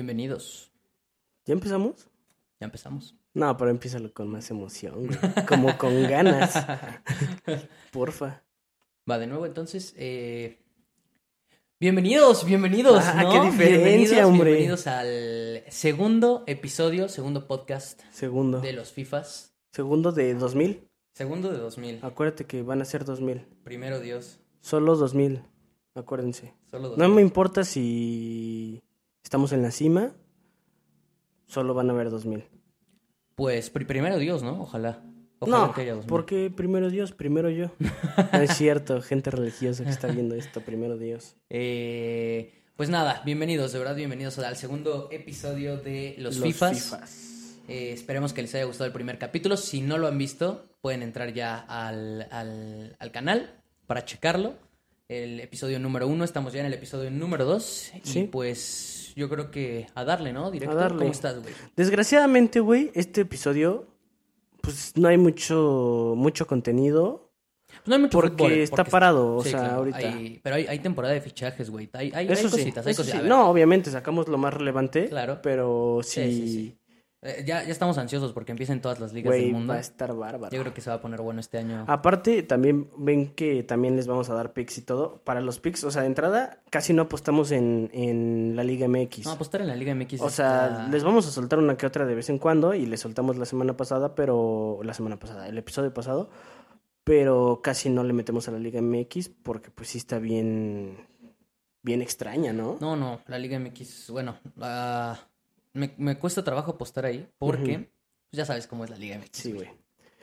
Bienvenidos. ¿Ya empezamos? Ya empezamos. No, pero empiézalo con más emoción, güey. Como con ganas. Porfa. Va de nuevo, entonces. eh, Bienvenidos, bienvenidos. Ah, ¿no? qué diferencia, bienvenidos, hombre. Bienvenidos al segundo episodio, segundo podcast Segundo. de los FIFAs. Segundo de 2000. Segundo de 2000. Acuérdate que van a ser 2000. Primero Dios. Solo 2000. Acuérdense. Solo No 2000. me importa si estamos en la cima. Solo van a haber 2000. Pues pri- primero Dios, ¿no? Ojalá. Ojalá No, que haya 2000. porque primero Dios, primero yo. No es cierto, gente religiosa que está viendo esto, primero Dios. Eh, pues nada, bienvenidos, de verdad, bienvenidos al segundo episodio de Los, FIFAs. Eh, esperemos que les haya gustado el primer capítulo. Si no lo han visto, pueden entrar ya al, al- al canal para checarlo. El episodio número uno, estamos ya en el episodio número dos. Y Sí. pues yo creo que a darle, ¿no? Directo. A darle. ¿Cómo estás, güey? Desgraciadamente, güey, este episodio, pues no hay mucho, mucho contenido. Pues no hay mucho Porque fútbol, está porque- parado, o Sí, sea, claro, ahorita. hay- pero hay, hay temporada de fichajes, güey. Hay, hay, hay Eso sí, cositas, hay eso cositas. sí. No, obviamente sacamos lo más relevante. Claro. Pero sí, Sí, sí, sí. Eh, ya, ya estamos ansiosos porque empiecen todas las ligas güey, del mundo. va a estar bárbaro. Yo creo que se va a poner bueno este año. Aparte, también ven que también les vamos a dar picks y todo. Para los picks, o sea, de entrada, casi no apostamos en, en la Liga MX. No, apostar en la Liga MX. o sea, está- les vamos a soltar una que otra de vez en cuando y les soltamos la semana pasada, pero la semana pasada, el episodio pasado, pero casi no le metemos a la Liga MX porque pues sí está bien bien extraña, ¿no? No, no, la Liga MX, bueno, ah, me, me cuesta trabajo apostar ahí porque ya sabes cómo es la Liga MX. Sí, güey.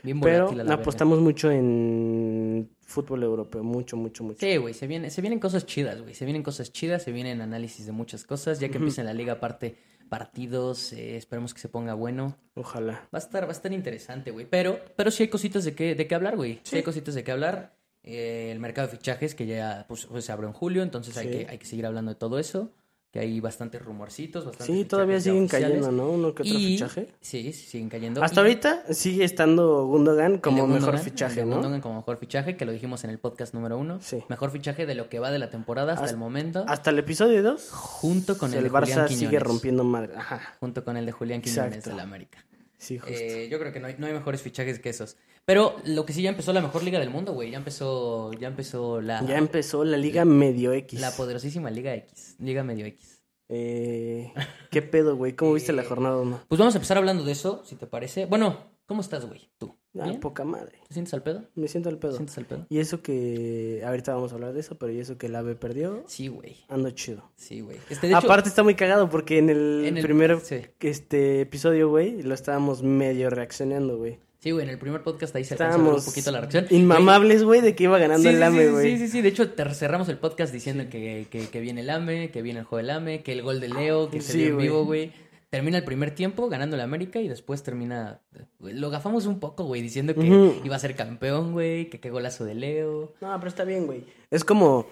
Bien Pero verga. apostamos mucho en fútbol europeo, mucho, mucho, mucho. Sí, güey, se, viene, se vienen cosas chidas, güey. Se vienen cosas chidas, se vienen análisis de muchas cosas. Ya que empieza en la liga, aparte partidos, eh, esperemos que se ponga bueno. Ojalá. Va a estar, va a estar interesante, güey. Pero, pero sí hay cositas de qué, de qué hablar, güey. Sí. Sí. hay cositas de qué hablar. Eh, el mercado de fichajes que ya pues, pues, se abrió en julio, entonces hay, que, hay que seguir hablando de todo eso. Que hay bastantes rumorcitos, bastantes Sí, todavía siguen cayendo, ¿no? Uno que otro Y- fichaje. Sí, siguen cayendo. Hasta Y ahorita sigue estando Gundogan como mejor Gundogan, fichaje, ¿no? Gundogan como mejor fichaje, que lo dijimos en el podcast número uno. Sí. Mejor fichaje de lo que va de la temporada hasta, Hasta- el momento. Hasta el episodio 2, junto con el, el de Julián Barça Quiñones. sigue rompiendo madre. Ajá, Junto con el de Julián Quiñones Exacto. de la América. sí, justo. Eh, yo creo que no hay, no hay mejores fichajes que esos. Pero lo que sí ya empezó la mejor liga del mundo, güey. Ya empezó, ya empezó la, ya empezó la Liga Medio X. la poderosísima Liga X. Liga Medio X. Eh, ¿Qué pedo, güey? ¿Cómo viste la Eh, jornada 1? Pues vamos a empezar hablando de eso, si te parece. Bueno, ¿cómo estás, güey? ¿Tú? Ah, ¿Bien? poca madre. ¿Te sientes al pedo? Me siento al ¿Te pedo. sientes al pedo? Y eso que. Ahorita vamos a hablar de eso, pero y eso que el AVE perdió, Sí, güey. ando chido. Sí, güey. Este, hecho, Aparte está muy cagado porque en el, en el- primer sí. este episodio, güey, lo estábamos medio reaccionando, güey. Sí, güey, en el primer podcast ahí se alcanza a ver un poquito la reacción. inmamables, güey, de que iba ganando Sí, el sí, AME, sí, güey. Sí, sí, sí. De hecho, cerramos el podcast diciendo que, que, que viene el AME, que viene el juego del AME, que el gol de Leo, que se Sí, dio en vivo, güey. Termina el primer tiempo ganando el América y después termina. Lo gafamos un poco, güey, diciendo que iba a ser campeón, güey, que qué golazo de Leo. No, pero está bien, güey. Es como.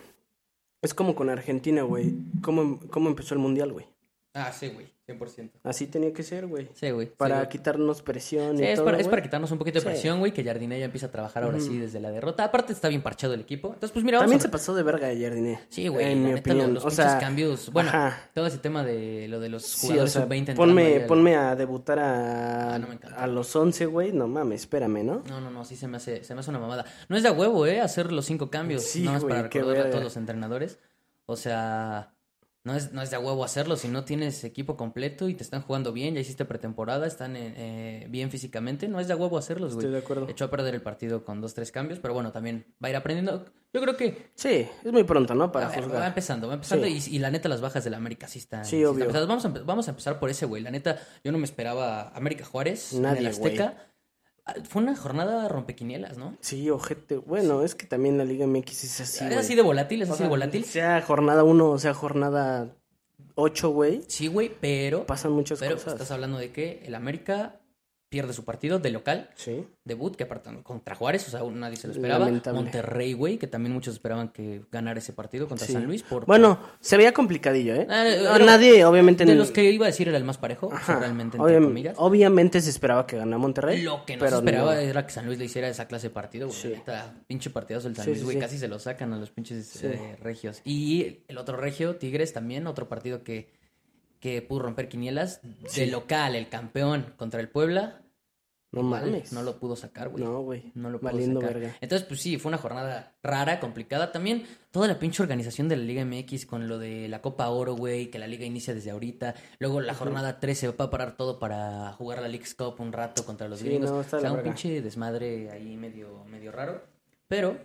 Es como con Argentina, güey. ¿Cómo, ¿Cómo empezó el mundial, güey? Ah, sí, güey, 100%. Así tenía que ser, güey. Sí, güey. sí, Para quitarnos presión Sí, y es, todo. para, es para quitarnos un poquito de Sí. presión, güey, que Jardiné ya empieza a trabajar ahora sí desde la derrota. Aparte está bien parchado el equipo. Entonces, pues mira, vamos También a... se pasó de verga ayer, Diné. Sí, güey, En mi neta, opinión. los o pinches sea, cambios. Bueno, ajá. todo ese tema de lo de los Sí, o jugadores sea, sub-20 entrando ahí ponme, al- ponme a debutar a, Ah, no a los 11, güey. No mames, espérame, ¿no? No, no, no, sí se me hace, se me hace una mamada. No es de a huevo, ¿eh? Hacer los cinco cambios. Sí, nada más güey, para qué recordarle a todos los entrenadores. O sea, no es, no es de a huevo hacerlo. Si no tienes equipo completo y te están jugando bien, ya hiciste pretemporada, están eh, eh, bien físicamente, no es de huevo hacerlos, güey. Estoy de acuerdo. Echó a perder el partido con dos, tres cambios, pero bueno, también va a ir aprendiendo. Yo creo que Sí, es muy pronto, ¿no? Para a ver, va empezando, va empezando Sí. y, y la neta las bajas de la América sí están. Sí, obvio. pesadas. Vamos, a, vamos a empezar por ese, güey. La neta, yo no me esperaba América Juárez en Nadie, el Azteca. Fue una jornada rompequinielas, ¿no? Sí, ojete. Bueno, es que también la Liga MX es así, es así de volátil, es así de volátil. Sea jornada 1 o sea jornada 8, güey. Sí, güey, pero, Pasan muchas pero cosas. estás hablando de que el América pierde su partido de local, Sí. debut, que aparte contra Juárez, o sea, nadie se lo esperaba. Lamentable. Monterrey, güey, que también muchos esperaban que ganara ese partido contra Sí. San Luis. Por, Bueno, se veía complicadillo, ¿eh? Ah, No, nadie, obviamente. de en- los que iba a decir era el más parejo, o sea, Ajá. realmente, entre Obvia- comillas. Obviamente se esperaba que ganara Monterrey. Lo que no pero se esperaba no. era que San Luis le hiciera esa clase de partido, güey. Sí. Pinche partidazo el San Luis, güey. Casi se lo sacan a los pinches eh, regios. Y el otro regio, Tigres, también, otro partido que que pudo romper quinielas. De local, el campeón contra el Puebla. No mames. No lo pudo sacar, güey. No, güey. No lo pudo Valiendo sacar. verga. Entonces, pues sí, fue una jornada rara, complicada. También toda la pinche organización de la Liga MX con lo de la Copa Oro, güey, que la liga inicia desde ahorita. Luego la jornada 13 va a parar todo para jugar la League's Cup un rato contra los Sí, gringos. no, o sea, un pinche desmadre ahí medio, medio raro. Pero,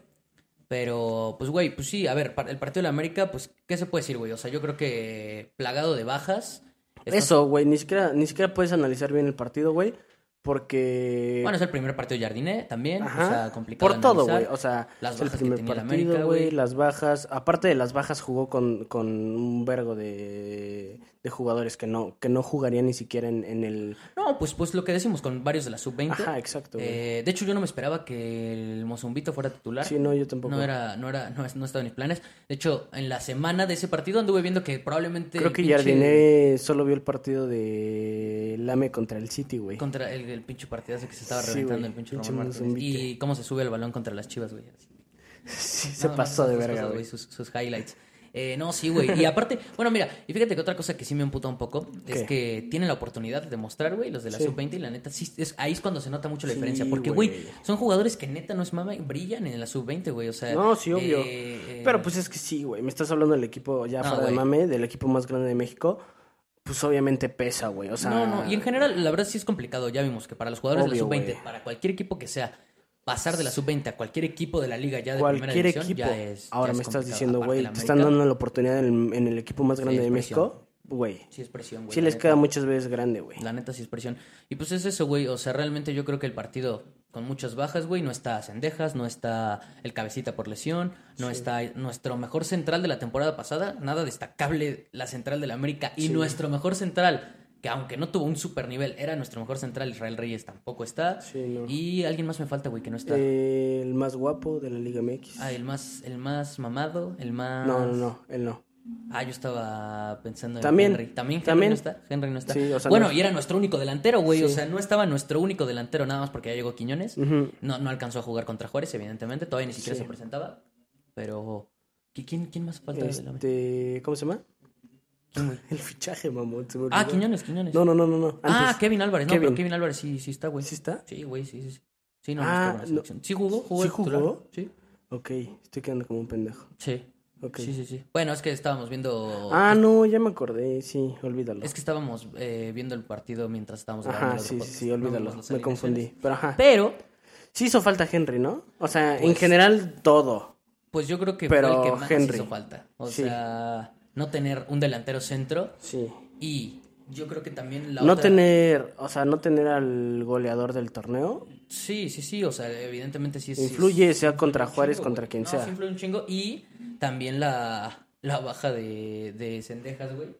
pero, pues, güey, pues sí, a ver, el partido de la América, pues, ¿qué se puede decir, güey? O sea, yo creo que plagado de bajas. Eso, güey, ni siquiera, ni siquiera puedes analizar bien el partido, güey, porque... Bueno, es el primer partido de Jardiné también. Ajá, O sea, complicado. por todo, güey, o sea, Las es el bajas que primer tenía partido, América, güey. las bajas, aparte de las bajas jugó con, con un vergo de, de jugadores que no, que no jugarían ni siquiera en, en el... No, pues, pues lo que decimos con varios de la sub-20. Ajá, exacto. Eh, de hecho, yo no me esperaba que el Mozumbito fuera titular. Sí, no, yo tampoco. No era, no era, no, no estaba en mis planes. De hecho, en la semana de ese partido anduve viendo que probablemente. Creo que pinche- Jardiné solo vio el partido de Lame contra el City, güey. Contra el, el pinche partidazo que se estaba Sí, reventando el pinche pinche Román. Y cómo se sube el balón contra las chivas, güey. Sí, se pasó de verga, güey. Sus, sus highlights. Eh, no, sí, güey. Y aparte, bueno, mira, y fíjate que otra cosa que sí me emputa un poco es que tienen la oportunidad de demostrar, güey, los de la Sí. sub-20 y la neta, sí, es, ahí es cuando se nota mucho la Sí, diferencia. Porque, güey, son jugadores que neta no es mama y brillan en la sub-20, güey. O sea, No, sí, obvio. eh, eh, Pero pues es que sí, güey. Me estás hablando del equipo ya No, fuera de mame, del equipo más grande de México. Pues obviamente pesa, güey. O sea. No, no, y en general, la verdad sí es complicado. Ya vimos que para los jugadores Obvio, de la sub-20, güey. para cualquier equipo que sea, pasar de la sub-20 a cualquier equipo de la liga ya de primera cualquier división equipo. ya es. ya Ahora es me estás diciendo, güey, te están dando la oportunidad en el, en el equipo más grande de. México, güey. Sí, es presión, güey. Sí les neta. queda muchas veces grande, güey. La neta sí es presión. Y pues es eso, güey. O sea, realmente yo creo que el partido con muchas bajas, güey, no está Cendejas, no está el cabecita por lesión, no está nuestro mejor central de la temporada pasada, nada destacable la central de la América. Y Sí. nuestro mejor central, que aunque no tuvo un super nivel, era nuestro mejor central, Israel Reyes tampoco está. Sí, no. Y alguien más me falta, güey, que no está. Eh, el más guapo de la Liga MX. Ah, el más, el más mamado, el más. no, no, no, él no. Ah, yo estaba pensando en También, Henry. También Henry también. no está. Henry no está. Sí, o sea, bueno, no- y era nuestro único delantero, güey. O sea, no estaba nuestro único delantero nada más porque ya llegó Quiñones. No, no alcanzó a jugar contra Juárez, evidentemente. Todavía ni siquiera Sí. se presentaba. Pero. ¿qui- ¿Quién, quién más falta Este, ¿cómo se llama? El fichaje, mamón. se me Ah. Quiñones, Quiñones. No, no, no, no, no. ah. Kevin Álvarez. No, Kevin. pero Kevin Álvarez sí, sí está, güey. ¿Sí está? Sí, güey, sí, sí. Sí, no, no Ah, no. selección. Sí jugó, jugó. ¿Sí titular. jugó? Sí. Ok, estoy quedando como un pendejo. Sí. Sí, sí, sí. Bueno, es que estábamos viendo. Ah, no, ya me acordé, sí, olvídalo. Es que estábamos eh, viendo el partido mientras estábamos grabando Ajá, sí, sí, sí, olvídalo. Me confundí. Pero ajá. Pero, Sí hizo falta Henry, ¿no? O sea, en Pues- general todo. pues yo creo que Pero fue el que más Henry. hizo falta. O Sí. sea, no tener un delantero centro Sí. y yo creo que también la No otra... tener, o sea, no tener al goleador del torneo. Sí, sí, sí, o sea, evidentemente sí es... Influye, sea contra Juárez, chingo, contra quien No, sea. sí influye un chingo y también la, la baja de, de Cendejas, güey.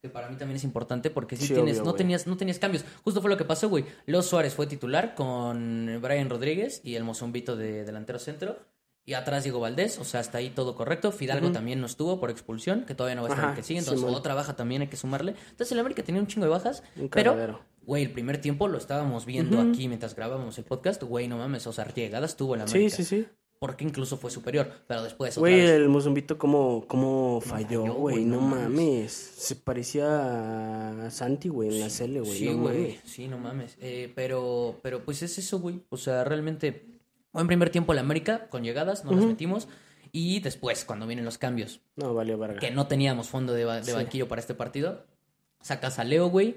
Que para mí también es importante porque si Sí, tienes, obvio, no tenías, no tenías cambios. Justo fue lo que pasó, güey. Los Suárez fue titular con Brian Rodríguez y el Mozumbito de delantero centro. Y atrás Diego Valdés, o sea, hasta ahí todo correcto. Fidalgo también no estuvo por expulsión, que todavía no va a estar el Ajá, que sigue. Entonces, Simón. otra baja también hay que sumarle. Entonces, el América tenía un chingo de bajas. Un pero, güey, el primer tiempo lo estábamos viendo aquí mientras grabábamos el podcast. Güey, no mames, o sea, llegadas tuvo el Sí, América. sí, sí. Porque incluso fue superior. Pero después, Güey, el Mozumbito cómo, cómo falló, güey. No, no mames. Se parecía a Santi, güey, en la Cele, güey. Sí, güey. Sí, no mames. Eh, pero, pero pues es eso, güey. O sea, realmente. En primer tiempo el América, con llegadas, no las metimos. Y después, cuando vienen los cambios, No, valió verga. que no teníamos fondo de, ba- de Sí. banquillo para este partido, sacas a Leo, güey.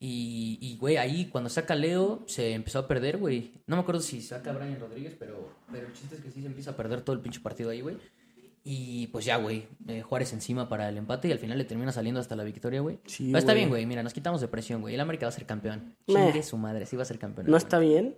Y, y, güey, ahí cuando saca Leo se empezó a perder, güey. No me acuerdo si saca a Brian Rodríguez, pero, pero el chiste es que sí se empieza a perder todo el pinche partido ahí, güey. Y pues ya, güey, eh, Juárez encima para el empate y al final le termina saliendo hasta la victoria, güey. Sí, Pero está bien, güey, mira, nos quitamos de presión, güey. El América va a ser campeón. Chingue su madre, sí va a ser campeón. ¿No está bien?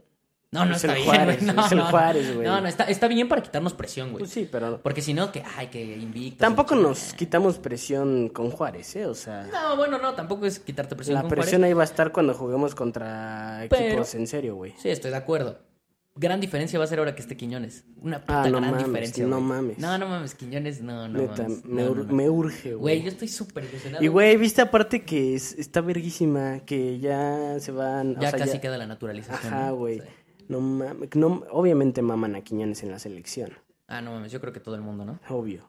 No, no Es está el bien, Juárez. No, es el. Juárez, güey. No, no, está, está bien para quitarnos presión, güey. Pues sí, pero Porque si no, que, ay, que invicto. tampoco nos quitamos presión con Juárez, ¿eh? O sea, No, bueno, no, tampoco es quitarte presión la con presión Juárez. ahí va a estar cuando juguemos contra Pero- equipos en serio, güey. Sí, estoy de acuerdo. Gran diferencia va a ser ahora que esté Quiñones. Una puta Ah, no gran mames, diferencia. no güey. mames. No, no mames, Quiñones, no, no Neta, mames. me, No, ur- no, no. me urge, Güey, güey. yo estoy súper ilusionado. Y, güey, viste aparte que es- está verguísima, que ya se van... o Ya sea, casi queda la naturalización. Ajá, güey. No no, obviamente maman a Quiñones en la selección, Ah, no mames, yo creo que todo el mundo, ¿no? obvio.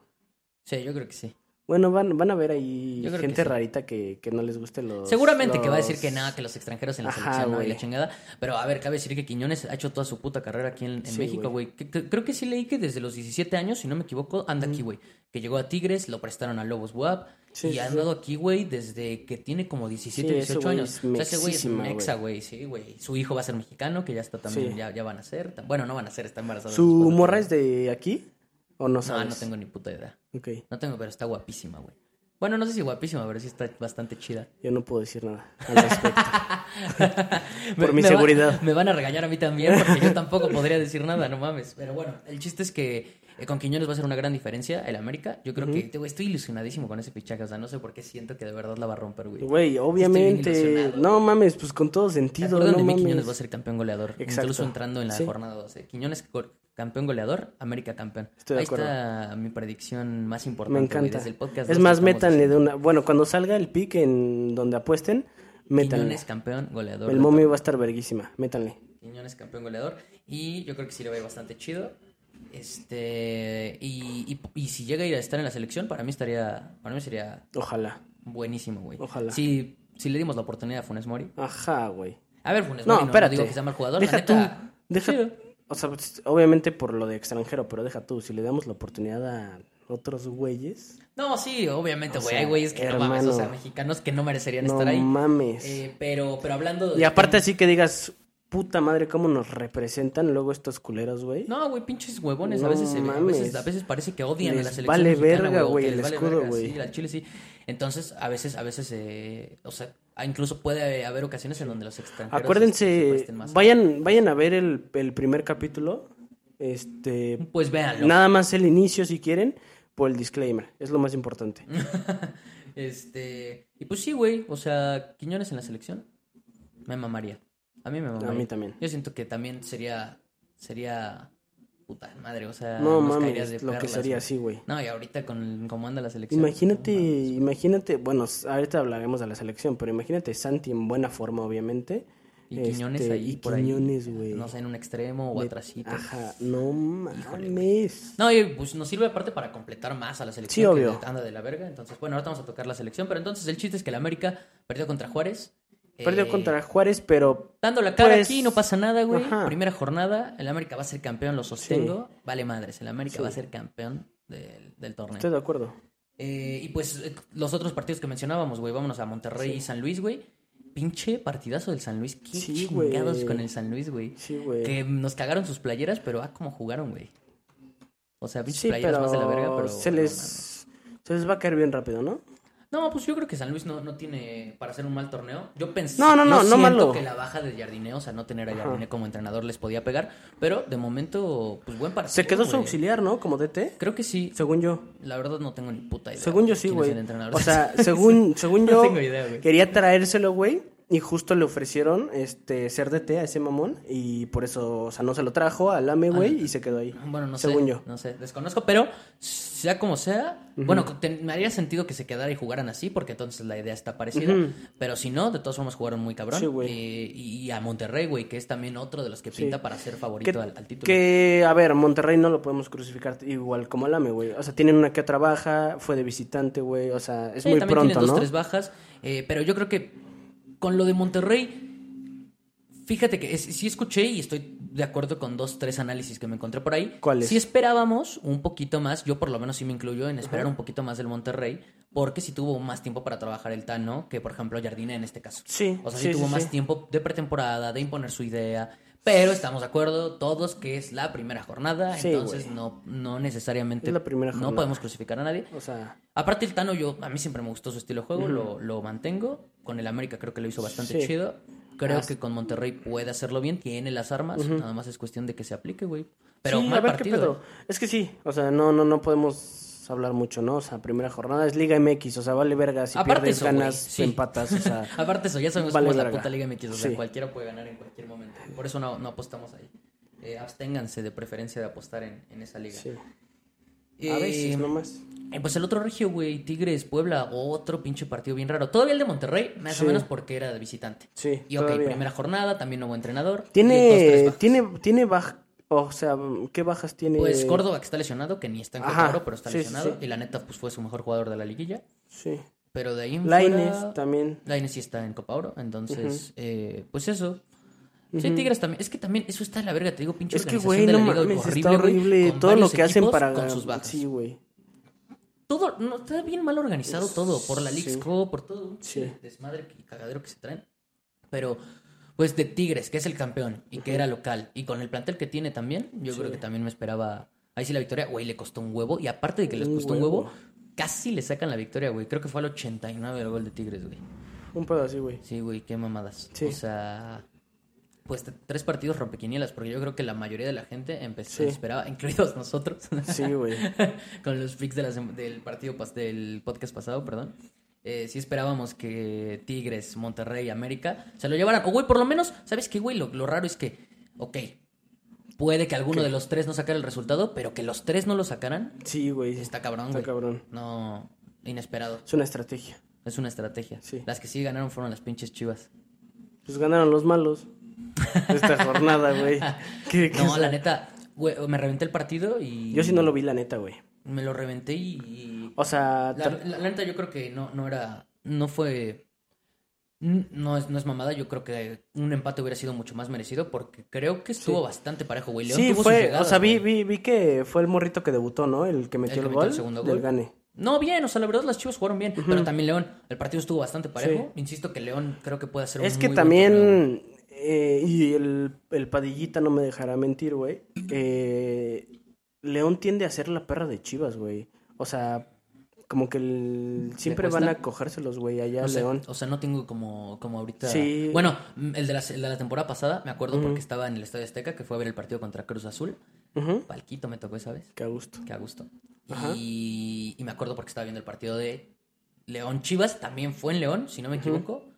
Sí, yo creo que sí. Bueno, van, van a ver ahí gente que sí. rarita que, que no les guste los. Seguramente que va a decir que nada, que los extranjeros en la Ajá, selección no y la chingada. Pero a ver, cabe decir que Quiñones ha hecho toda su puta carrera aquí en, en Sí, México, güey. Creo que sí leí que desde los 17 años, si no me equivoco, anda aquí, güey. Que llegó a Tigres, lo prestaron a Lobos WAP. Sí, y ha andado aquí, güey, desde que tiene como 17, Sí, ese 18 güey años. es O sea, ese güey es un mexísima, güey. sí, güey. Su hijo va a ser mexicano, que ya está también, ya, ya van a ser. Bueno, no van a ser, está embarazada. ¿Su morra es de aquí? ¿O no No, sabes? no tengo ni puta idea. Ok, No tengo, pero está guapísima, güey. Bueno, no sé si guapísima, pero sí está bastante chida. yo no puedo decir nada al respecto. Por Me- mi me va- seguridad. me van a regañar a mí también porque yo tampoco podría decir nada, no mames. Pero bueno, el chiste es que eh, con Quiñones va a ser una gran diferencia el América. Yo creo que güey, estoy ilusionadísimo con ese fichaje. O sea, no sé por qué siento que de verdad la va a romper, güey. Güey, obviamente. No mames, pues con todo ¿Se sentido. No mames. Quiñones va a ser campeón goleador. Exacto. Incluso entrando en la Sí. jornada 12. Quiñones co- campeón goleador, América campeón. Estoy de Ahí acuerdo. está mi predicción más importante. Me encanta. desde el podcast es más, métanle de una. Bueno, cuando salga el pick en donde apuesten, métanle. Quiñones campeón goleador. El momio va a estar verguísima. Métanle. Quiñones campeón goleador. Y yo creo que sí le va a ir bastante chido. Este. Y, y, y si llega a ir a estar en la selección, para mí estaría. Para mí sería Ojalá. buenísimo, güey. Ojalá. Si, si le dimos la oportunidad a Funes Mori. Ajá, güey. A ver, Funes No, Mori, no, no espérate. digo que sea mal jugador. Deja la neta, tú. Deja. O sea, pues, obviamente por lo de extranjero, pero deja tú. Si le damos la oportunidad a otros güeyes. No, sí, obviamente, güey. Hay güeyes que no mames, o sea, mexicanos que no merecerían No estar ahí. mames. Eh, pero, pero hablando de. y aparte, así que digas, puta madre, cómo nos representan luego estos culeros, güey. No, güey, pinches huevones. a, veces, se a, veces, a veces parece que odian a la selección. vale mexicana, verga, güey, el vale escudo, güey. Sí, al Chile sí. Entonces, a veces, a veces, eh, o sea, ah, incluso puede haber ocasiones en donde los extranjeros. se Acuérdense, presten más. vayan, vayan a ver el, el primer capítulo. Este, Pues véanlo. nada más el inicio si quieren, por el disclaimer. Es lo más importante. Este. Y pues sí, güey. O sea, Quiñones en la selección. Me mamaría. A mí me mamaría. A mí también. Yo siento que también sería. Sería. Puta madre. O sea, No nos caerías mames, de lo que sería así, güey. No, y ahorita con cómo anda la selección. Imagínate, no mames. imagínate, bueno, ahorita hablaremos de la selección, pero imagínate Santi en buena forma, obviamente. Y Quiñones Este, ahí y por. Quiñones, güey. No sé, en un extremo o atrasito. Ajá, no mames. No, y pues nos sirve aparte para completar más a la selección. Sí, que obvio. anda de la verga. Entonces, bueno, ahorita vamos a tocar la selección. Pero entonces el chiste es que el América perdió contra Juárez. Perdió Eh, contra Juárez, pero Dando la cara Pues, aquí, no pasa nada, güey. ajá. Primera jornada, el América va a ser campeón, lo sostengo. Vale madres, el América Sí. va a ser campeón del, del torneo. estoy de acuerdo. Eh, y pues eh, los otros partidos que mencionábamos, güey, vámonos a Monterrey y San Luis, güey. Pinche partidazo del San Luis. Qué chingados con el San Luis, güey. Sí, güey. Que nos cagaron sus playeras, pero ah, cómo jugaron, güey. O sea, pinches playeras pero, más de la verga, pero. se no les se les va a caer bien rápido, ¿no? No, pues yo creo que San Luis no, no tiene para hacer un mal torneo. Yo pensé. No, no, no, yo no siento malo. que la baja de Jardiné, o sea, no tener a Ajá. Jardiné como entrenador les podía pegar. Pero de momento, pues buen partido. Se quedó su auxiliar, ¿no? Como DT, Creo que sí. según yo. La verdad no tengo ni puta idea. Según yo sí, güey. O sea, según, según No yo, tengo idea, güey. quería traérselo, güey. Y justo le ofrecieron este ser DT a ese mamón. Y por eso, o sea, no se lo trajo al AME, güey. Y se quedó ahí. Bueno, no según sé. yo. No sé, desconozco, pero sea como sea, bueno, te- me haría sentido que se quedara y jugaran así, porque entonces la idea está parecida. Pero si no, de todas formas jugaron muy cabrón. Sí, güey. Eh, y, a Monterrey, güey, que es también otro de los que pinta para ser favorito Que, al, al título. que, a ver, Monterrey no lo podemos crucificar igual como al AME, güey. O sea, tienen una que otra baja, fue de visitante, güey. O sea, es Sí, muy también pronto, tienen dos, ¿no? tres bajas. eh, pero yo creo que con lo de Monterrey, fíjate que es- sí escuché y estoy de acuerdo con dos, tres análisis que me encontré por ahí. ¿Cuáles? Sí esperábamos un poquito más, yo por lo menos sí me incluyo en esperar un poquito más del Monterrey, porque sí tuvo más tiempo para trabajar el Tano que, por ejemplo, Jardine en este caso. Sí, O sea, sí, sí, tuvo sí, más sí. tiempo de pretemporada, de imponer su idea. Pero estamos de acuerdo todos que es la primera jornada, Sí, entonces no, no necesariamente Es la primera no podemos crucificar a nadie. O sea, Aparte el Tano, yo, a mí siempre me gustó su estilo de juego, lo, lo mantengo. Con el América creo que lo hizo bastante Sí. chido. Creo que con Monterrey puede hacerlo bien, tiene las armas, nada más es cuestión de que se aplique, güey. Pero sí, mal a ver partido. qué pedo. Es que sí, o sea, no, no, no podemos hablar mucho, ¿no? O sea, primera jornada es Liga MX, o sea, vale verga si Aparte pierdes, eso, ganas, sí. empatas, o sea, Aparte eso, ya sabemos Vale cómo es la puta Liga MX, o sea, Sí. cualquiera puede ganar en cualquier momento. Por eso no, no apostamos ahí. Eh, absténganse de preferencia de apostar en, en esa liga. sí. Eh, A veces nomás. eh, pues el otro regio, güey, Tigres, Puebla, otro pinche partido bien raro. Todavía el de Monterrey, más Sí. o menos porque era de visitante. Sí, Y ok, todavía. primera jornada, también nuevo entrenador. y dos, tres Tiene, tiene, tiene baj- O sea, ¿qué bajas tiene? Pues Córdoba, que está lesionado, que ni está en Copa Oro, pero está lesionado. Y la neta, pues fue su mejor jugador de la liguilla. Sí. Pero de ahí en Laines también. Laines sí está en Copa Oro. Entonces, eh, pues eso. Sí, Tigres también. Es que también eso está en la verga, te digo, pinche Es que, güey, no mames, está horrible. todo lo que hacen para... Con sus bajas. Sí, güey. Todo, no, está bien mal organizado todo. Por la League por todo. Sí. Desmadre y cagadero que se traen. Pero pues de Tigres, que es el campeón y que era local, y con el plantel que tiene también, yo creo que también me esperaba. Ahí sí la victoria, güey, le costó un huevo. Y aparte de que les costó un huevo, casi le sacan la victoria, güey. Creo que fue al 89 el gol de Tigres, güey. Un pedo así, güey. Sí, güey, qué mamadas. O sea, pues tres partidos rompequinielas, porque yo creo que la mayoría de la gente empezó, esperaba, incluidos nosotros. Sí, güey. con los freaks del partido, del podcast pasado, perdón eh, sí esperábamos que Tigres, Monterrey, América se lo llevaran. O, güey, por lo menos, ¿sabes qué, güey? Lo, raro es que, ok, puede que alguno de los tres no sacara el resultado, pero que los tres no lo sacaran. Sí, güey. Está cabrón, Está cabrón. No, inesperado. Es una estrategia. Es una estrategia. Sí. Las que sí ganaron fueron las pinches chivas. Pues ganaron los malos. Esta jornada, güey. no, la neta, güey, me reventé el partido y. Yo sí no lo vi, la neta, güey. Me lo reventé y... O sea... La, neta yo creo que no, no era... No fue... No es, no es mamada, yo creo que un empate hubiera sido mucho más merecido porque creo que estuvo bastante parejo, güey. sí, fue, o sea, vi, vi, vi, que fue el morrito que debutó, ¿no? El que metió el, gol, el segundo gol. Gane. No, bien, o sea, la verdad las chivas jugaron bien, pero también León, el partido estuvo bastante parejo. Insisto que León creo que puede hacer Es que también, eh, y el, el Padillita no me dejará mentir, güey, eh, León tiende a ser la perra de Chivas, güey. O sea, como que siempre van a cogérselos, güey, allá León. O sea, no tengo como, como ahorita. Sí. Bueno, el de, la, de la temporada pasada, me acuerdo porque estaba en el Estadio Azteca, que fue a ver el partido contra Cruz Azul. Palquito me tocó esa vez. Qué a gusto. Qué a gusto. Y, y, me acuerdo porque estaba viendo el partido de León Chivas, también fue en León, si no me equivoco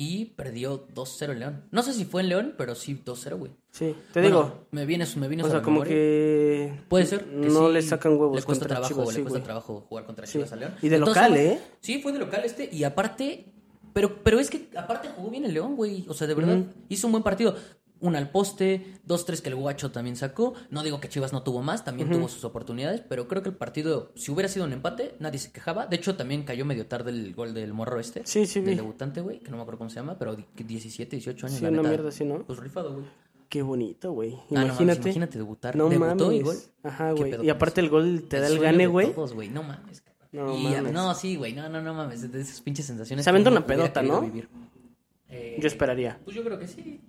y perdió 2-0 en León. No sé si fue en León, pero sí 2-0, güey. Sí, te digo. Me viene, me viene O sea, como que. Puede ser. no le sacan huevos. Le cuesta trabajo, le cuesta trabajo jugar contra Chivas a León. Y de local, ¿eh? Sí, fue de local este. Y aparte. Pero, pero es que aparte jugó bien el León, güey. O sea, de verdad, hizo un buen partido una al poste, dos, tres que el Guacho también sacó. No digo que Chivas no tuvo más, también tuvo sus oportunidades, pero creo que el partido, si hubiera sido un empate, nadie se quejaba. De hecho, también cayó medio tarde el gol del morro este. Sí, sí, Del debutante, güey, que no me acuerdo cómo se llama, pero 17, 18 años. Sí, una mierda así, ¿no? Pues rifado, güey. Qué bonito, güey. Ah, imagínate. imagínate debutar. No Debutó mames. gol. Ajá, güey. Y aparte el gol te da el, gane, güey. No mames. No, mames. no, sí, güey. No, no, no mames. De esas pinches sensaciones. Se aventa una pedota, ¿no? yo esperaría. Pues yo creo que sí.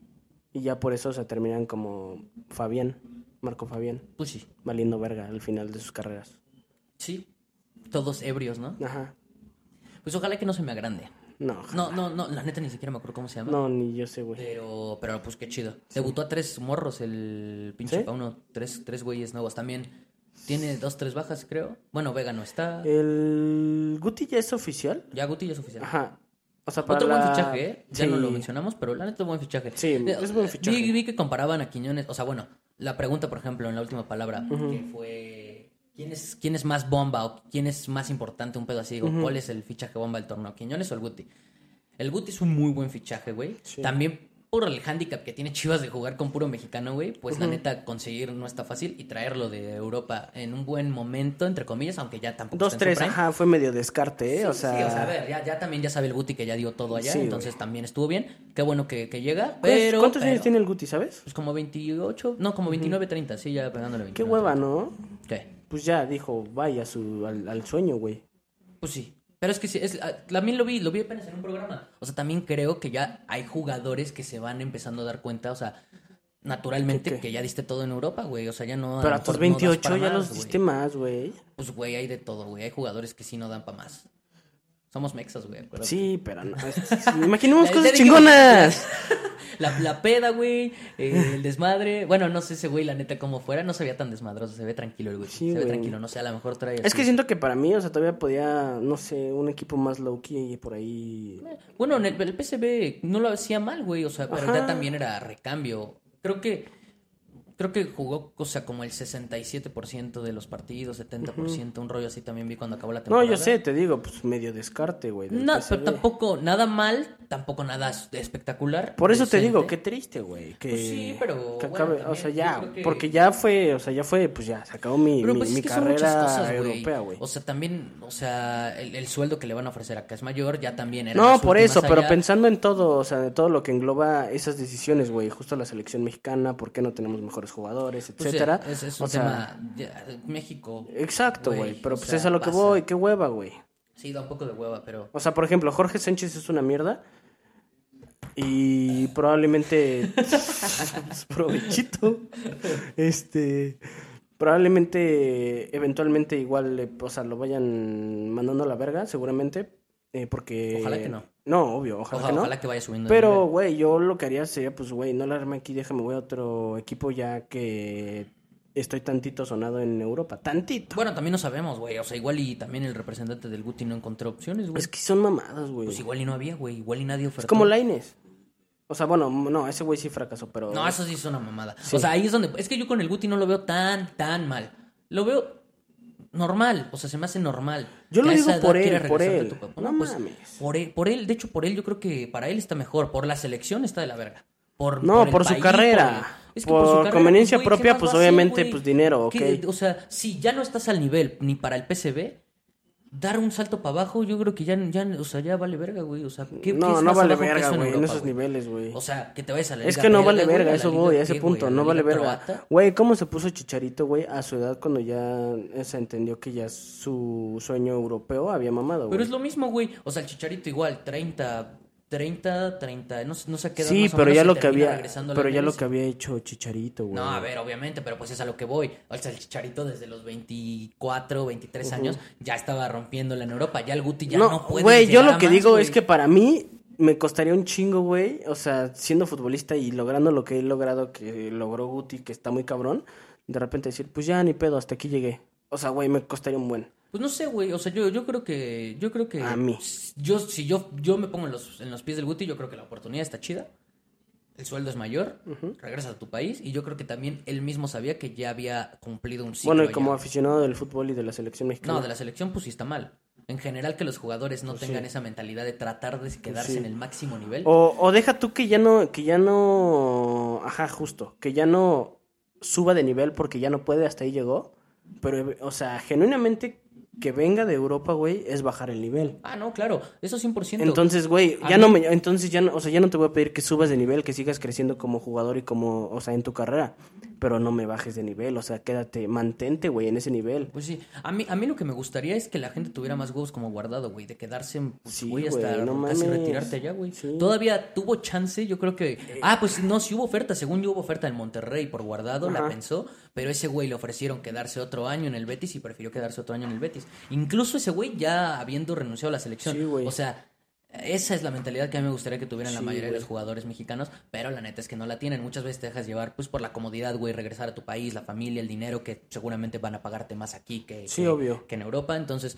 Y ya por eso se terminan como Fabián, Marco Fabián. Pues sí. Valiendo verga al final de sus carreras. Sí. Todos ebrios, ¿no? Ajá. Pues ojalá que no se me agrande. No, no, no, no, la neta ni siquiera me acuerdo cómo se llama. No, ni yo sé, güey. Pero, pero pues qué chido. Debutó a tres morros el pinche Pauno, tres, tres güeyes nuevos también. Tiene dos, tres bajas, creo. Bueno, Vega no está. ¿El Guti ya es oficial? Ya Guti ya es oficial. Ajá. Otro buen fichaje, ¿eh? Ya no lo mencionamos, pero la neta es buen fichaje. Sí, es buen fichaje. Vi, que comparaban a Quiñones. O sea, bueno, la pregunta, por ejemplo, en la última palabra, que fue. ¿Quién es, ¿Quién es más bomba o quién es más importante? Un pedo así. ¿Cuál es el fichaje bomba del torneo? ¿Quiñones o el Guti? El Guti es un muy buen fichaje, güey. También por el handicap que tiene Chivas de jugar con puro mexicano, güey, pues la neta conseguir no está fácil y traerlo de Europa en un buen momento, entre comillas, aunque ya tampoco. Dos, tres, ajá, fue medio descarte, ¿eh? o sea. Sí, o sea, a ver, ya, ya también ya sabe el Guti que ya dio todo allá, entonces también estuvo bien. Qué bueno que, llega, pero. ¿Cuántos años tiene el Guti, sabes? Pues como 28, no, como 29, 30, sí, ya pegándole 29. Qué hueva, ¿no? ¿Qué? Pues ya dijo, vaya su, al, al sueño, güey. Pues sí, pero es que sí, es, ah, también lo vi, lo vi apenas en un programa. O sea, también creo que ya hay jugadores que se van empezando a dar cuenta, o sea, naturalmente que ya diste todo en Europa, güey. O sea, ya no. Pero a tus 28 ya los diste más, güey. Pues, güey, hay de todo, güey. Hay jugadores que sí no dan para más. Somos mexas, güey. Sí, pero no. Imaginemos cosas chingonas. La, peda, güey. Eh, el desmadre. Bueno, no sé ese güey, la neta, cómo fuera. No se veía tan desmadroso. Se ve tranquilo el güey. se ve tranquilo. No sé, a lo mejor trae. Es que siento que para mí, o sea, todavía podía, no sé, un equipo más low-key por ahí. Bueno, el, el PCB no lo hacía mal, güey. O sea, pero ya también era recambio. Creo que creo que jugó, o sea, como el 67% de los partidos, 70%, un rollo así también vi cuando acabó la temporada. No, yo sé, te digo, pues medio descarte, güey. No, pero tampoco nada mal, tampoco nada espectacular. Por eso te digo, qué triste, güey. Que, pues sí, pero. o sea, ya, porque ya fue, o sea, ya fue, pues ya, se acabó mi, mi, pues carrera europea, güey. O sea, también, o sea, el, sueldo que le van a ofrecer acá es mayor, ya también era. No, por eso, pero pensando en todo, o sea, de todo lo que engloba esas decisiones, güey, justo la selección mexicana, ¿por qué no tenemos mejores jugadores, pues etcétera? es, un tema, México. Exacto, güey, pero pues es a lo que voy, qué hueva, güey. Sí, da un poco de hueva, pero... O sea, por ejemplo, Jorge Sánchez es una mierda y probablemente... provechito. Este probablemente eventualmente igual o sea lo vayan mandando a la verga seguramente eh, porque ojalá que no. no obvio ojalá, que no. ojalá que vaya subiendo pero güey yo lo que haría sería pues güey no la arme aquí déjame voy a otro equipo ya que estoy tantito sonado en Europa. Tantito. Bueno también no sabemos güey. O sea igual y también el representante del Guti no encontró opciones güey. Es que son mamadas güey. Pues igual y no había güey. Igual y nadie ofertó. es como Laines o sea, bueno, no, ese güey sí fracasó, pero. No, eso sí es una mamada. O sea, ahí es donde. Es que yo con el Guti no lo veo tan, tan mal. Lo veo normal. O sea, se me hace normal. Yo lo digo por él, por él. No, pues, Por él, por él, de hecho, por él, yo creo que para él está mejor. Por la selección está de la verga. Por, no, por, su carrera. Por, conveniencia propia, pues obviamente, pues dinero, ok. o sea, si ya no estás al nivel ni para el PCB, dar un salto para abajo, yo creo que ya, ya, o sea, ya vale verga, güey. O sea, ¿qué, no, es no vale verga, güey, en, esos niveles, güey. O sea, que te vayas a la Es que no vale verga, eso voy, a ese punto, no vale verga. Güey, ¿cómo se puso Chicharito, güey, a su edad cuando ya se entendió que ya su sueño europeo había mamado, güey? Pero es lo mismo, güey. O sea, el Chicharito igual, 30, 30, 30, no, no sé qué Sí, pero ya lo que había pero ya lo que había hecho Chicharito, güey. No, a ver, obviamente, pero pues es a lo que voy. O sea, el Chicharito desde los 24, 23 años ya estaba rompiéndola en Europa, ya el Guti ya no, puede Güey, yo lo que digo es que para mí me costaría un chingo, güey, o sea, siendo futbolista y logrando lo que he logrado que logró Guti, que está muy cabrón, de repente decir, pues ya ni pedo, hasta aquí llegué. O sea, güey, me costaría un buen. Pues no sé, güey. O sea, yo, yo creo que. Yo creo que. A mí. Yo, si yo, yo me pongo en los, en los pies del Guti, yo creo que la oportunidad está chida. El sueldo es mayor, regresas a tu país y yo creo que también él mismo sabía que ya había cumplido un ciclo. Bueno, y como aficionado del fútbol y de la selección mexicana. No, de la selección pues sí está mal. En general que los jugadores no pues tengan esa mentalidad de tratar de quedarse en el máximo nivel. O, o deja tú que ya no, que ya no, ajá, justo, que ya no suba de nivel porque ya no puede, hasta ahí llegó. Pero, o sea, genuinamente que venga de Europa, güey, es bajar el nivel. Ah, no, claro, eso 100%. Entonces, güey, ya no me entonces ya no, o sea, ya no te voy a pedir que subas de nivel, que sigas creciendo como jugador y como, o sea, en tu carrera, pero no me bajes de nivel, o sea, quédate, mantente, güey, en ese nivel. Pues sí, a mí a mí lo que me gustaría es que la gente tuviera más huevos como guardado, güey, de quedarse, pues, güey, hasta casi retirarte allá, güey. Todavía tuvo chance, yo creo que eh. Ah, pues no, sí hubo oferta, según yo hubo oferta en Monterrey por guardado, la pensó, pero ese güey le ofrecieron quedarse otro año en el Betis y prefirió quedarse otro año en el Betis. Incluso ese güey ya habiendo renunciado a la selección. o sea, esa es la mentalidad que a mí me gustaría que tuvieran la mayoría de los jugadores mexicanos, pero la neta es que no la tienen. Muchas veces te dejas llevar pues por la comodidad, güey, regresar a tu país, la familia, el dinero que seguramente van a pagarte más aquí que, obvio. que en Europa. Entonces,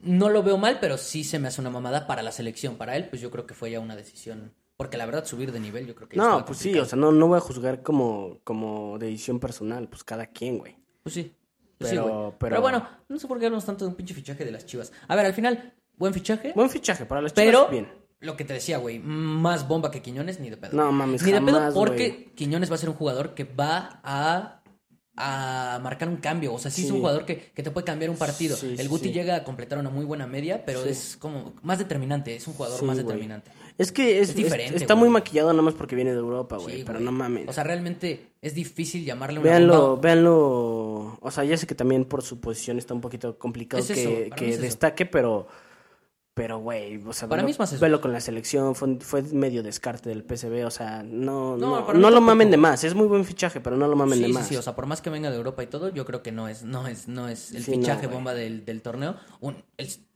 no lo veo mal, pero sí se me hace una mamada para la selección. Para él, pues yo creo que fue ya una decisión porque la verdad, subir de nivel yo creo que... No, pues sí, o sea, no, no voy a juzgar como, como decisión personal, pues cada quien, güey. Pues sí. Pues pero, pero... bueno, no sé por qué hablamos tanto de un pinche fichaje de las chivas. A ver, al final, buen fichaje. Buen fichaje para las chivas, pero, bien. Lo que te decía, güey, más bomba que Quiñones, ni de pedo. No mames, Ni de pedo porque Quiñones va a ser un jugador que va a a marcar un cambio. O sea, sí, es un jugador que, que, te puede cambiar un partido. el Guti llega a completar una muy buena media, pero es como más determinante. Es un jugador más determinante. Es que es, diferente. está muy maquillado nada más porque viene de Europa, güey. pero no mames. O sea, realmente es difícil llamarle una Véanlo, véanlo. O sea, ya sé que también por su posición está un poquito complicado que, que destaque, pero pero, güey, o sea, Para mí es más velo con la selección, fue, fue, medio descarte del PSV, o sea, no, no, no, lo mamen de más. Es muy buen fichaje, pero no lo mamen de más. Sí, sí, o sea, por más que venga de Europa y todo, yo creo que no es, no es, no es el fichaje bomba del, del, torneo. Un,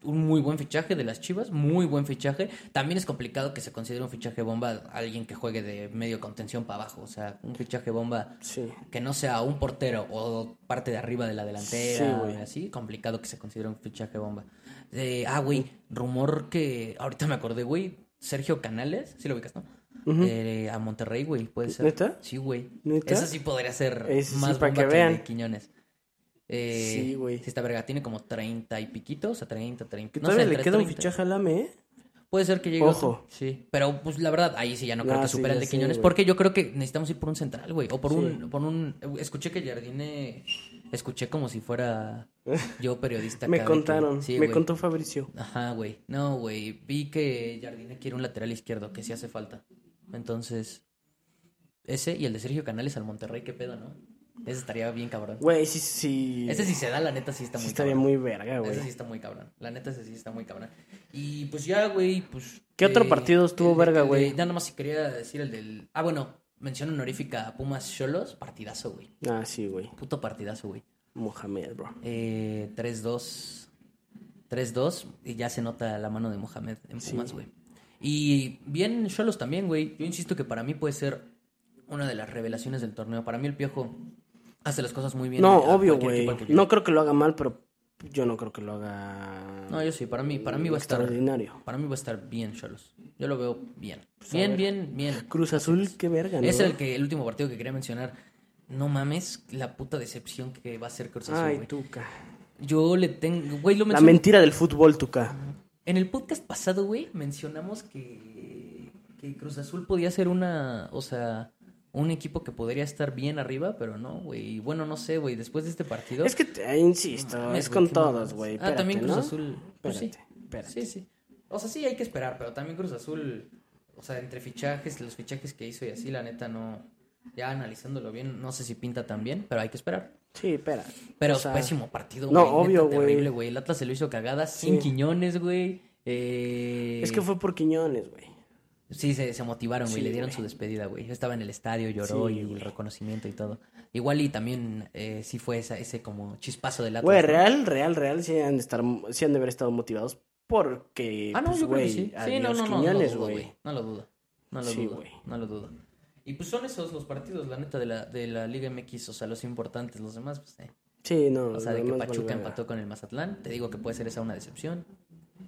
un muy buen fichaje de las Chivas, muy buen fichaje. También es complicado que se considere un fichaje bomba alguien que juegue de medio contención para abajo, o sea, un fichaje bomba que no sea un portero o parte de arriba de la delantera, así, complicado que se considere un fichaje bomba ah, güey, rumor que ahorita me acordé, güey, Sergio Canales, sí lo ubicas, ¿no? eh, a Monterrey, güey, puede ser. ¿Neta? Sí, güey. ¿Neta? Esa sí podría ser sí, más para bomba que vean. de Quiñones. Eh, Sí, güey. Si esta verga tiene como 30 y piquito, o sea, 30, 30. Que no todavía sé, le queda un 30. fichaje al AME, ¿eh? Puede ser que llegue Ojo. otro. Sí. Pero, pues, la verdad, ahí sí ya no creo Ah, que sí, supere el de Quiñones. porque yo creo que necesitamos ir por un central, güey. O por Sí. un... por un Escuché que Jardine... Escuché como si fuera yo periodista. Me contaron, Sí, me contó Fabricio. Ajá, güey. No, güey. Vi que Jardine quiere un lateral izquierdo, que sí hace falta. Entonces, ese y el de Sergio Canales al Monterrey, qué pedo, ¿no? Ese estaría bien cabrón. Güey, sí, sí. Ese si se da, la neta sí está sí muy estaría cabrón. muy verga, güey. Ese sí está muy cabrón. La neta ese sí está muy cabrón. Y pues ya, güey, pues... ¿Qué otro partido estuvo el verga, güey? Ya nomás si quería decir el del... Ah, bueno, mención honorífica a Pumas Cholos. Partidazo, güey. Ah, sí, güey. Puto partidazo, güey. Mohamed, bro. Eh, 3-2. 3-2 y ya se nota la mano de Mohamed en Sí. Pumas, güey. Y bien Cholos también, güey. Yo insisto que para mí puede ser una de las revelaciones del torneo. Para mí el Piojo hace las cosas muy bien. No, obvio, güey. No creo que lo haga mal, pero yo no creo que lo haga No, yo sí, para mí, para mí va a estar... extraordinario. Para mí va a estar bien Cholos. Yo lo veo bien. Pues bien, bien, bien. Cruz Azul, qué verga, ¿no? Es el que el último partido que quería mencionar. No mames la puta decepción que va a ser Cruz Azul, Ay, güey. Tuca. Yo le tengo, güey, lo La mencioné. mentira del fútbol, Tuca. En el podcast pasado, güey, mencionamos que, que Cruz Azul podía ser una, o sea, un equipo que podría estar bien arriba, pero no, güey. Y Bueno, no sé, güey, después de este partido. Es que, te- insisto, es con todos, güey. Ah, también Cruz Azul. Pues sí. Sí, sí. O sea, sí hay que esperar, pero también Cruz Azul, o sea, entre fichajes, los fichajes que hizo y así, la neta no. Ya analizándolo bien, no sé si pinta tan bien, pero hay que esperar. Sí, espera. Pero O sea, pésimo partido, no, güey. neta, obvio, güey. terrible, güey. El Atlas se lo hizo cagada sin. Quiñones, güey. Eh, Es que fue por Quiñones, güey. Sí, se, se motivaron, güey. Sí, le dieron güey. su despedida, güey. Estaba en el estadio, lloró Sí, y el güey. reconocimiento y todo. Igual y también eh, sí fue esa, ese como chispazo del Atlas. Güey, ¿no? real, real, real, sí han de, estar, sí han de haber estado motivados porque, Ah, no, pues, yo creo que güey, sí. Sí, no, no, no, no, Quiñones, lo dudo, güey. güey. No lo dudo. No lo Sí, dudo. güey. No lo dudo. Y pues son esos los partidos, la neta, de la, de la Liga MX, o sea, los importantes, los demás, pues, eh. Sí, no. O sea, de que Pachuca empató con el Mazatlán, te digo que puede ser esa una decepción.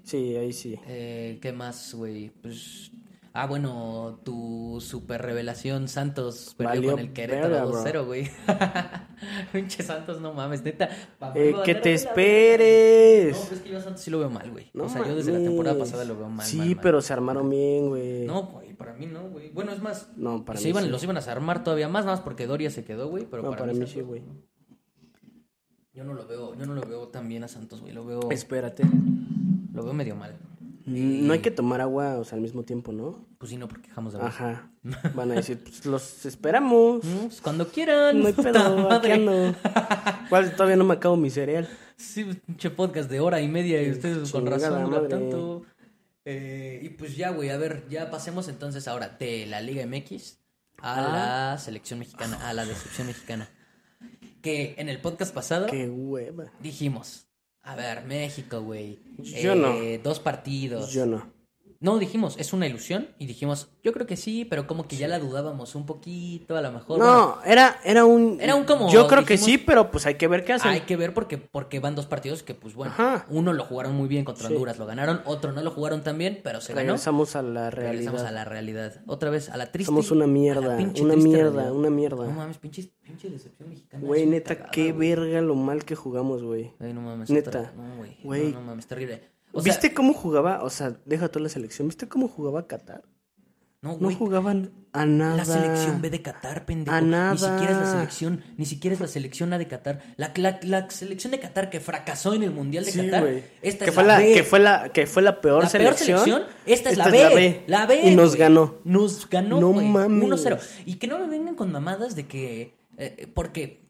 Sí, ahí sí. Eh, ¿Qué más, güey? Pues. Ah, bueno, tu super revelación Santos perdió Valió con el Querétaro verga, 2-0, güey. Pinche Santos, no mames, neta. Eh, que te esperes. No, pero es que yo a Santos sí lo veo mal, güey. No o sea, yo desde la temporada pasada lo veo mal. Sí, mal, mal. pero se armaron bien, güey. No, güey, para mí no, güey. Bueno, es más. No, para se mí iban, sí. los iban a armar todavía más, más porque Doria se quedó, güey. Pero No, para, para mí, mí sí, güey. Yo no lo veo, yo no lo veo tan bien a Santos, güey. Lo veo, Espérate. lo veo medio mal. No hay que tomar agua, o sea, al mismo tiempo, ¿no? Pues sí, no, porque dejamos de ver. Ajá. Van a decir, pues los esperamos. Mm, pues cuando quieran. No hay pedo. Todavía no me acabo mi cereal. Sí, pinche podcast de hora y media y ustedes con razón tanto. Eh, y pues ya, güey, a ver, ya pasemos entonces ahora de la Liga MX a Ah. la selección mexicana, a la decepción mexicana. Que en el podcast pasado Qué hueva. dijimos, a ver, México, güey. Yo eh, Dos partidos. Yo no. No, dijimos, es una ilusión. Y dijimos, yo creo que sí, pero como que ya la dudábamos un poquito, a lo mejor. bueno, No, era, era un. Era un como, Yo creo que sí, pero pues hay que ver qué hacen. Hay que ver porque, porque van dos partidos que, pues bueno, Ajá. uno lo jugaron muy bien contra Sí. Honduras, lo ganaron, otro no lo jugaron tan bien, pero se ganó. Regresamos a la Regresamos realidad. a la realidad. Otra vez, a la triste. Somos una mierda, una mierda, realidad. una mierda. No mames, pinche, pinche decepción mexicana. Güey, neta, cagada, qué verga lo mal que jugamos, güey. Ay, no mames. Neta. otra- No, güey. Güey. No, no mames, terrible. O sea, ¿Viste cómo jugaba? O sea, deja toda la selección. ¿Viste cómo jugaba Qatar? no, No jugaban a nada. La selección B de Qatar, pendejo. A Ni siquiera es la nada. selección, ni siquiera es la selección A de Qatar. La, la, la selección de Qatar que fracasó en el Mundial de Sí, Qatar. Esta que es fue la, B. que fue la que fue la peor la peor selección. selección. Esta es, la, B, la B. Y nos ganó. Nos ganó, No güey. mames. 1-0. Y que no me vengan con mamadas de que. eh, porque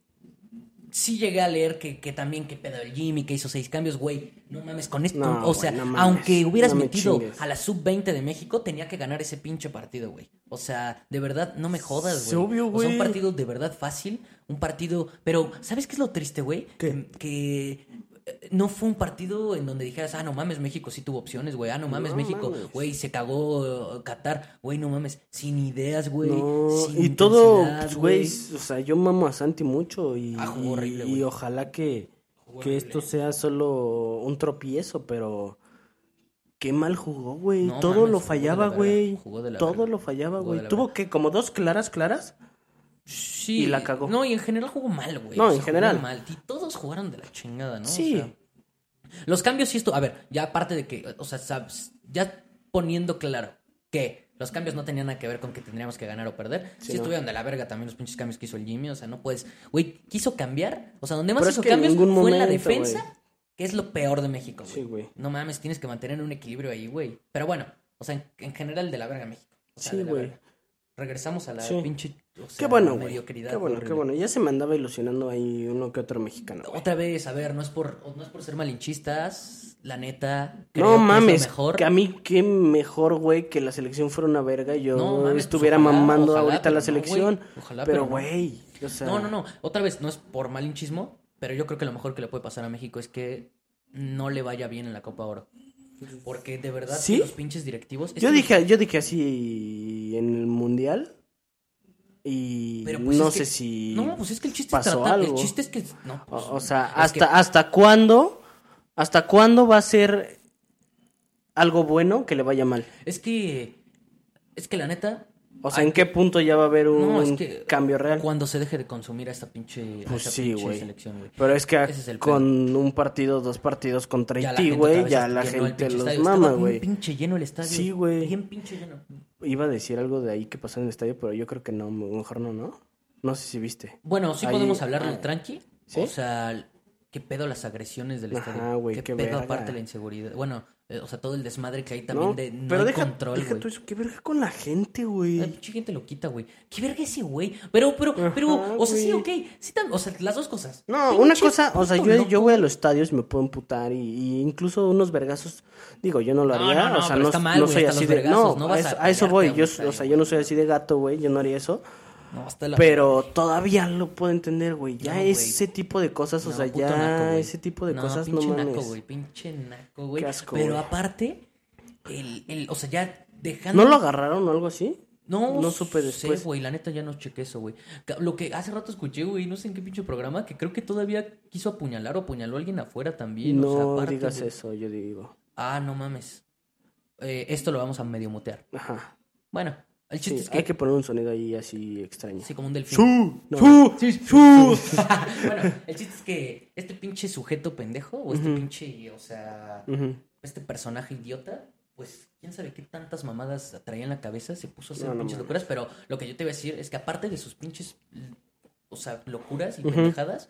sí llegué a leer que, que también que pedo el Jimmy, que hizo seis cambios, güey. No mames, con esto. No, o sea, güey, no mames. aunque hubieras No me metido chingues. a la sub-20 de México, tenía que ganar ese pinche partido, güey. O sea, de verdad, no me jodas, Es güey. obvio, O sea, un güey. partido de verdad fácil, un partido. Pero, ¿sabes qué es lo triste, güey? ¿Qué? Que, no fue un partido en donde dijeras, ah, no mames, México sí tuvo opciones, güey. Ah, no mames, No México, mames. güey, se cagó eh, Qatar. Güey, no mames, sin ideas, güey. No, sin y todo, pues, güey, o sea, yo mamo a Santi mucho y, Ah, horrible, y ojalá que, que esto sea solo un tropiezo, pero qué mal jugó, güey. Todo lo fallaba, güey. Todo lo fallaba, güey. Tuvo que como dos claras, claras. Sí. Y la cagó. No, y en general jugó mal, güey. No, en general. mal. Y todos jugaron de la chingada, ¿no? Sí. los cambios sí esto, a ver, ya aparte de que, o sea, sabes, ya poniendo claro que los cambios no tenían nada que ver con que tendríamos que ganar o perder. Sí, estuvieron de la verga también los pinches cambios que hizo el Jimmy. O sea, no puedes. Güey, quiso cambiar. O sea, donde más hizo cambios fue en la defensa, que es lo peor de México, güey. Sí, güey. No mames, tienes que mantener un equilibrio ahí, güey. Pero bueno, o sea, en, general de la verga México. sí, güey. Regresamos a la pinche. Qué bueno, güey. Qué bueno, qué bueno. Ya se me andaba ilusionando ahí uno que otro mexicano. Otra vez, a ver, no es por, no es por ser malinchistas, la neta. no mames, que, a mí qué mejor, güey, que la selección fuera una verga. Yo no, estuviera mamando ahorita la selección. ojalá, pero, güey. No, no, no. Otra vez, no es por malinchismo, pero yo creo que lo mejor que le puede pasar a México es que no le vaya bien en la Copa Oro. Porque de verdad los pinches directivos. Yo dije, yo dije así en el mundial. Y pues, no sé si. No, pues es que el chiste es tratar, El chiste es que. No, o, pues, sea, hasta, hasta cuándo. ¿Hasta cuándo va a ser algo bueno que le vaya mal? Es que. Es que la neta, o sea, ¿en qué punto ya va a haber un cambio real? Cuando se deje de consumir a esta pinche, pues selección, güey. Pero es que con un partido, dos partidos contra Haití, güey, ya la gente los mama, güey. Bien pinche lleno el estadio. Sí, güey. Bien pinche lleno. Iba a decir algo de ahí que pasó en el estadio, pero yo creo que no, mejor no, ¿no? No sé si viste. Bueno, sí podemos hablar del ah, tranqui. ¿Sí? O sea, qué pedo las agresiones del estadio. Ajá, güey, qué, qué pedo aparte la inseguridad. Bueno, o sea, todo el desmadre que hay también de no pero deja, control, deja todo eso. ¿Qué verga con la gente, güey? La pinche gente lo quita, güey. ¿Qué verga ese güey? Pero, pero, pero, o sea, sí, ok. Sí, o sea, las dos cosas. No, una cosa, o sea, yo, yo voy a los estadios y me puedo emputar y, incluso unos vergazos. Digo, yo no lo haría. No, o sea, no, no soy así de. No, a, eso, a eso voy. Yo, o sea, yo no soy así de gato, güey. Yo no haría eso. Pero todavía lo puedo entender, güey. Ya ese tipo de cosas, o sea, ya ese tipo de cosas no mames. Naco, güey, pinche naco, güey. Pero aparte, el, el, o sea, ya dejando... ¿No lo agarraron o algo así? No, no supe después. Sé, güey, la neta ya no chequé eso, güey. Lo que hace rato escuché, güey, no sé en qué pinche programa, que creo que todavía quiso apuñalar o apuñaló a alguien afuera también. No digas eso, yo digo. Ah, no mames. Eh, esto lo vamos a medio mutear. Ajá. Bueno, el chiste es que... Hay que poner un sonido ahí así extraño. Sí, como un delfín. ¡Su! ¡Su! Sí, ¡Su! bueno, el chiste es que este pinche sujeto pendejo, o este pinche, o sea, este personaje idiota, pues quién sabe qué tantas mamadas traía en la cabeza, se puso a hacer pinches locuras, pero lo que yo te voy a decir es que aparte de sus pinches, o sea, locuras y pendejadas,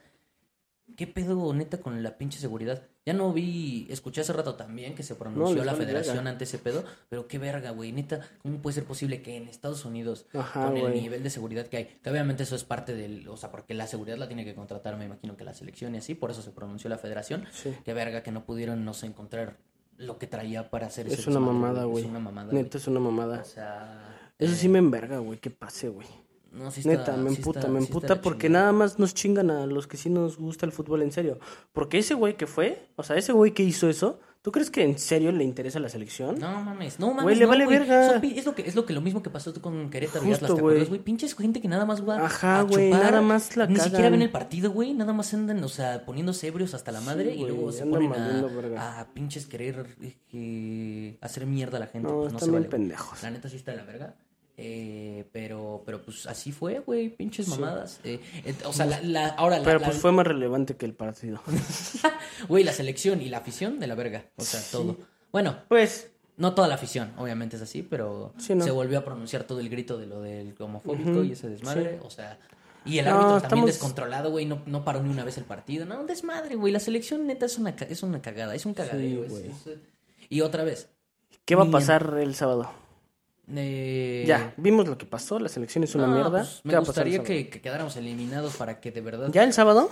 ¿Qué pedo neta con la pinche seguridad? Ya no vi, escuché hace rato también que se pronunció la federación ante ese pedo, pero qué verga, güey, neta, ¿cómo puede ser posible que en Estados Unidos, con el nivel de seguridad que hay, que obviamente eso es parte del, o sea, porque la seguridad la tiene que contratar, me imagino que la selección y así, por eso se pronunció la federación, qué verga que no pudieron, no sé, encontrar lo que traía para hacer ese Es una mamada, güey. Es una mamada. Neta, es una mamada. O sea... Eso sí me enverga, güey, que pase, güey. No, sí Neta, me emputa, me emputa porque nada más nos chingan a los que sí nos gusta el fútbol en serio. Porque ese güey que fue, o sea, ese güey que hizo eso, ¿tú crees que en serio le interesa la selección? No mames, no mames. Güey, le vale verga. es lo que es lo que lo mismo que pasó con Querétaro Justo, y Atlas, güey. güey? Pinches gente que nada más va Ajá, güey, nada más la Ni siquiera ven el partido, güey, nada más andan, o sea, poniéndose ebrios hasta la madre y luego se ponen a, a, pinches querer eh, hacer mierda a la gente. No, pues no están se pendejos. La neta sí está de la verga. Eh, pero, pero pues así fue, güey, pinches mamadas. Eh, o sea, la, ahora Pero pues fue más relevante que el partido. Güey, la selección y la afición de la verga. O sea, todo. Bueno, pues. No toda la afición, obviamente es así, pero se volvió a pronunciar todo el grito de lo del homofóbico y ese desmadre. O sea, y el árbitro también descontrolado, güey, no, no paró ni una vez el partido. No, un desmadre, güey. La selección neta es una, es una cagada, es un cagadero. y otra vez. ¿Qué va a pasar el sábado? Eh, ya, vimos lo que pasó, la selección es una mierda. Pues, me gustaría que, quedáramos eliminados para que de verdad... ¿Ya el sábado?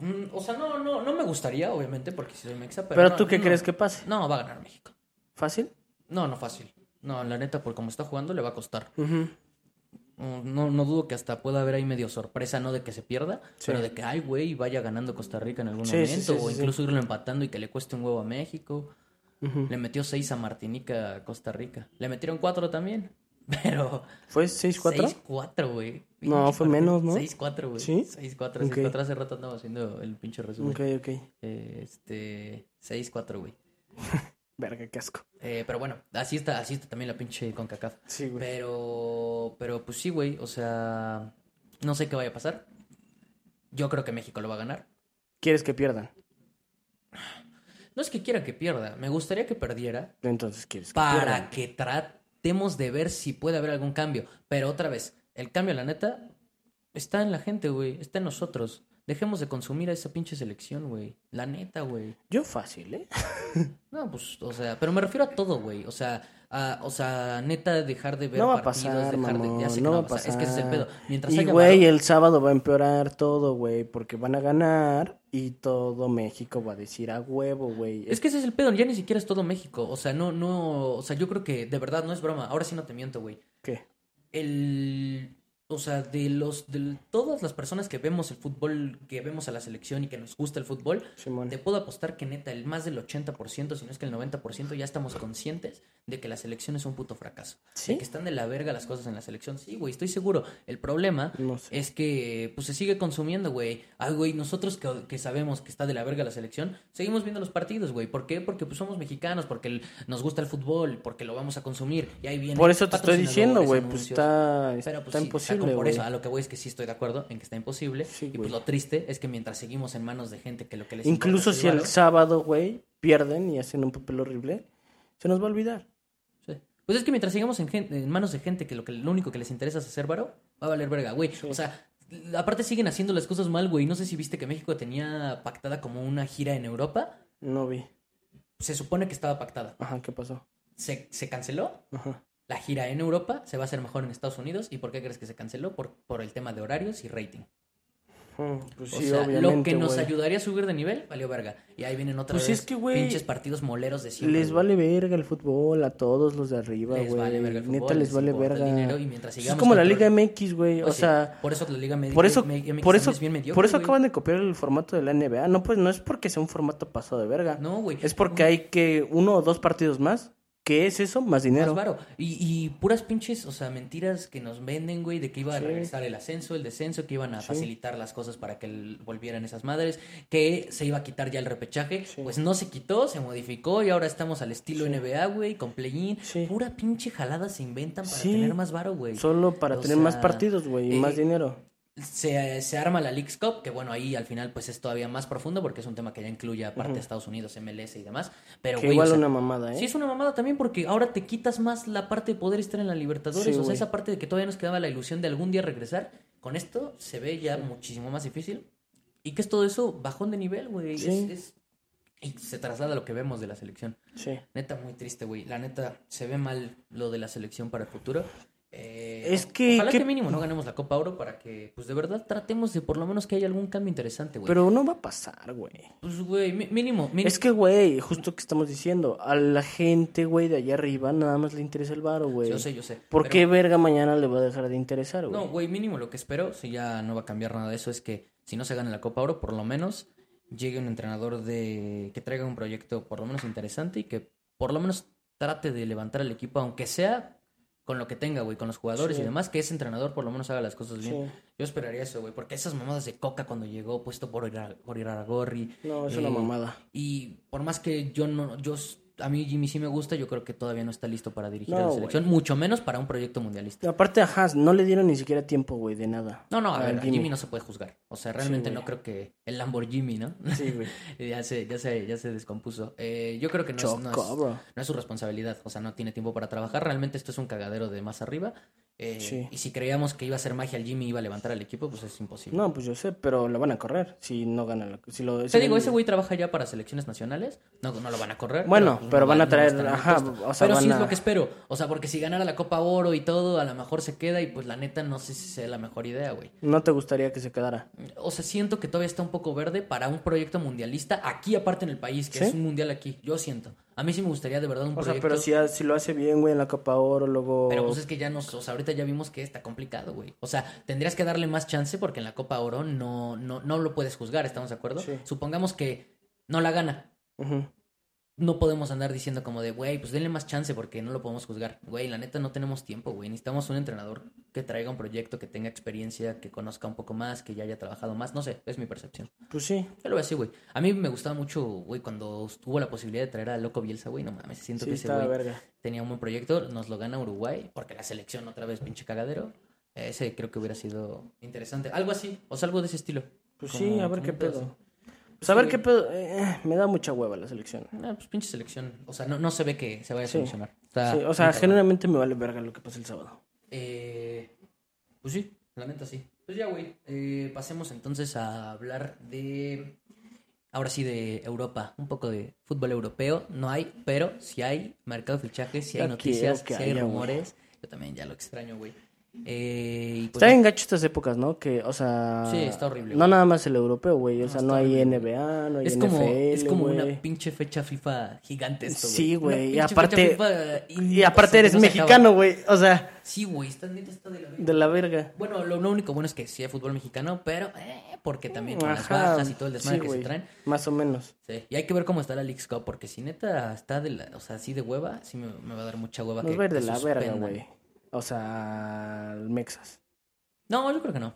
Mm, o sea, no, no, no me gustaría, obviamente, porque si soy mexa, pero... ¿Pero tú qué crees que pase? No, va a ganar México. ¿Fácil? No, no fácil. No, la neta, por como está jugando, le va a costar. no, no dudo que hasta pueda haber ahí medio sorpresa, no de que se pierda, pero de que, ay, güey, vaya ganando Costa Rica en algún momento, o incluso irlo empatando y que le cueste un huevo a México. Le metió 6 a Martinica, a Costa Rica. Le metieron 4 también. Pero. ¿Fue 6-4? 6-4, güey. No, fue menos, ¿no? 6-4, güey. ¿Sí? 6-4, 6-4. Hace rato andaba haciendo el pinche resumen. Ok, ok. este. 6-4, güey. Verga, qué asco. Eh, pero bueno, así está, así está también la pinche CONCACAF. Sí, güey. Pero, pero pues sí, güey, o sea, no sé qué vaya a pasar. Yo creo que México lo va a ganar. ¿Quieres que pierdan? No es que quiera que pierda, me gustaría que perdiera Entonces, ¿quieres que para que tratemos de ver si puede haber algún cambio. Pero otra vez, el cambio, la neta, está en la gente, güey, está en nosotros. Dejemos de consumir a esa pinche selección, güey. La neta, güey. Yo fácil, ¿eh? No, pues, o sea, pero me refiero a todo, güey. O sea, a, o sea, neta, dejar de ver No va a partidos, pasar, dejar de. Ya sé que no, no va a pasar. Es que ese es el pedo. Mientras Y, güey, el sábado va a empeorar todo, güey, porque van a ganar y todo México va a decir a huevo, güey. Es que ese es el pedo, ya ni siquiera es todo México. O sea, no, no, o sea, yo creo que de verdad no es broma. Ahora sí no te miento, güey. ¿Qué? El, o sea, de los, de todas las personas que vemos el fútbol, que vemos a la selección y que nos gusta el fútbol, Simón. te puedo apostar que neta, el más del 80%, si no es que el 90%, ya estamos conscientes de que la selección es un puto fracaso. ¿Sí? De que están de la verga las cosas en la selección. Sí, güey, estoy seguro. El problema No sé. es que pues se sigue consumiendo, güey. Ay, güey, nosotros que, que sabemos que está de la verga la selección, seguimos viendo los partidos, güey. ¿Por qué? Porque pues somos mexicanos, porque el- nos gusta el fútbol, porque lo vamos a consumir. Y ahí viene Por eso te estoy diciendo, güey, pues está, Pero pues está sí, imposible, por eso, a lo que voy es que sí estoy de acuerdo en que está imposible. Sí, y pues lo triste es que mientras seguimos en manos de gente que lo que les Incluso si el sábado, güey, pierden y hacen un papel horrible, se nos va a olvidar. sí. Pues es que mientras sigamos en, gen- en manos de gente que lo, que lo único que les interesa es hacer varo, va a valer verga, güey. O sea, aparte siguen haciendo las cosas mal, güey. No sé si viste que México tenía pactada como una gira en Europa. No vi. Se supone que estaba pactada. Ajá, ¿qué pasó? Se, se canceló. Ajá. La gira en Europa se va a hacer mejor en Estados Unidos. ¿Y por qué crees que se canceló? Por, por el tema de horarios y rating. Mm, Pues O sí, sea, lo que nos ayudaría a subir de nivel, valió verga. Y ahí vienen otra Pues vez es que, güey, pinches partidos moleros de siempre. Les vale verga el fútbol a todos los de arriba, Les güey. vale verga el fútbol, Neta les vale verga. dinero y mientras es como la Liga MX, güey. Pues o sea, por eso la Liga MX, por eso, MX por eso, es bien mediocre, por eso acaban de copiar el formato de la NBA. No, pues no es porque sea un formato pasado de verga. No, güey. Es porque hay que uno o dos partidos más. ¿Qué es eso? Más dinero. Más varo. Y, y puras pinches, o sea, mentiras que nos venden, güey, de que iba a Sí. regresar el ascenso, el descenso, que iban a Sí. facilitar las cosas para que volvieran esas madres, que se iba a quitar ya el repechaje. Sí. Pues no se quitó, se modificó y ahora estamos al estilo. NBA, güey, con play-in. Pura pinche jalada se inventan para tener más varo, güey. Solo para O tener más partidos, güey, y eh, más dinero. Se, se arma la Leagues Cup, que bueno, ahí al final pues es todavía más profundo porque es un tema que ya incluye aparte de Estados Unidos, MLS y demás. Pero, Que güey, igual o sea, una mamada, ¿eh? Sí, es una mamada también porque ahora te quitas más la parte de poder estar en la Libertadores. Sí, o sea, esa parte de que todavía nos quedaba la ilusión de algún día regresar. Con esto se ve ya muchísimo más difícil. ¿Y qué es todo eso? Bajón de nivel, güey. Sí. Es- es- Y se traslada a lo que vemos de la selección. Sí. Neta, muy triste, güey. La neta, se ve mal lo de la selección para el futuro. Eh, Es que- Ojalá que- que mínimo no ganemos la Copa Oro para que, pues de verdad, tratemos de por lo menos que haya algún cambio interesante, güey. Pero no va a pasar, güey. Pues, güey, mínimo, mínimo. Es que, güey, justo que estamos diciendo, a la gente, güey, de allá arriba nada más le interesa el varo, güey. Yo sé, yo sé. ¿Por pero- qué verga mañana le va a dejar de interesar, güey? No, güey, mínimo lo que espero, si ya no va a cambiar nada de eso, es que si no se gana la Copa Oro, por lo menos llegue un entrenador de que traiga un proyecto por lo menos interesante y que por lo menos trate de levantar al equipo, aunque sea con lo que tenga, güey, con los jugadores Sí. y demás, que ese entrenador por lo menos haga las cosas bien. Sí. Yo esperaría eso, güey, porque esas mamadas de Coca cuando llegó puesto por Ira- por Iraragorri. No, es una eh, mamada. Y por más que yo no, yo, a mí Jimmy sí me gusta, yo creo que todavía no está listo para dirigir a la güey. selección, mucho menos para un proyecto mundialista. Aparte, ajá, no le dieron ni siquiera tiempo, güey, de nada. No, no, a ver, a Jimmy. Jimmy no se puede juzgar. O sea, realmente Sí, no creo que el Lamborghini, ¿no? Sí, güey. ya, se, ya, se, ya se descompuso. Eh, yo creo que no es, no, es, no es su responsabilidad. O sea, no tiene tiempo para trabajar. Realmente esto es un cagadero de más arriba. Eh, Sí. Y si creíamos que iba a ser magia el Jimmy iba a levantar al equipo, pues es imposible. No, pues yo sé, pero lo van a correr si no gana la... Si lo, Te si digo, el- ese güey trabaja ya para selecciones nacionales. No, no lo van a correr. Bueno, pues, pero no van a no traer- ajá, o sea, pero sí es lo que espero. O sea, porque si ganara la Copa Oro y todo, a lo mejor se queda y pues la neta no sé si sea la mejor idea, güey. No te gustaría que se quedara. O sea, siento que todavía está un poco verde para un proyecto mundialista aquí aparte en el país, que ¿Sí? es un mundial aquí. Yo siento. A mí sí me gustaría de verdad un O sea, proyecto. pero si, si lo hace bien, güey, en la Copa Oro, luego... Pero pues es que ya nos, o sea, ahorita ya vimos que está complicado, güey. O sea, tendrías que darle más chance porque en la Copa Oro no, no, no lo puedes juzgar, ¿estamos de acuerdo? Sí. Supongamos que no la gana. Ujú. No podemos andar diciendo como de, güey, pues denle más chance porque no lo podemos juzgar. Güey, la neta no tenemos tiempo, güey. Necesitamos un entrenador que traiga un proyecto, que tenga experiencia, que conozca un poco más, que ya haya trabajado más. No sé, es mi percepción. Pues sí. Yo lo veo así, güey. A mí me gustaba mucho, güey, cuando tuvo la posibilidad de traer a Loco Bielsa, güey. No mames, siento Sí, que ese güey tenía un buen proyecto. Nos lo gana Uruguay, porque la selección otra vez, pinche cagadero. Ese creo que hubiera sido interesante. Algo así, o sea, algo de ese estilo. Pues Como- sí, a ver qué pedo. Ver Sí, qué pedo. eh, me da mucha hueva la selección. Ah, pues pinche selección. O sea, no, no se ve que se vaya a Sí. solucionar. Está Sí, o sea, generalmente me vale verga lo que pasa el sábado. Eh, pues sí, la neta sí. Pues ya, güey. eh, pasemos entonces a hablar de. Ahora sí, de Europa. Un poco de fútbol europeo. No hay, pero si hay mercado de fichajes, si hay Ya noticias, si hay rumores. Yo también ya lo extraño, güey. Eh, y pues Está bien gacho estas épocas, ¿no? Que, o sea... Sí, está horrible, No güey. nada más el europeo, güey. O sea, no hay horrible, NBA, no hay es NFL, como, es como güey. una pinche fecha FIFA gigante esto, güey. Sí, güey. Y aparte... Y aparte eres no mexicano, güey. O sea, Sí, güey, está neta está de la verga. de la verga. Bueno, lo, lo único bueno es que sí hay fútbol mexicano, pero eh, porque también con las Ajá, bajas y todo el desmadre sí, que se traen. Más o menos. Sí, y hay que ver cómo está la League's Cup, porque si neta está de la, o sea, así de hueva, sí me, me va a dar mucha hueva Nos que, ir de que la verga, güey. O sea, Mexas. No, yo creo que no.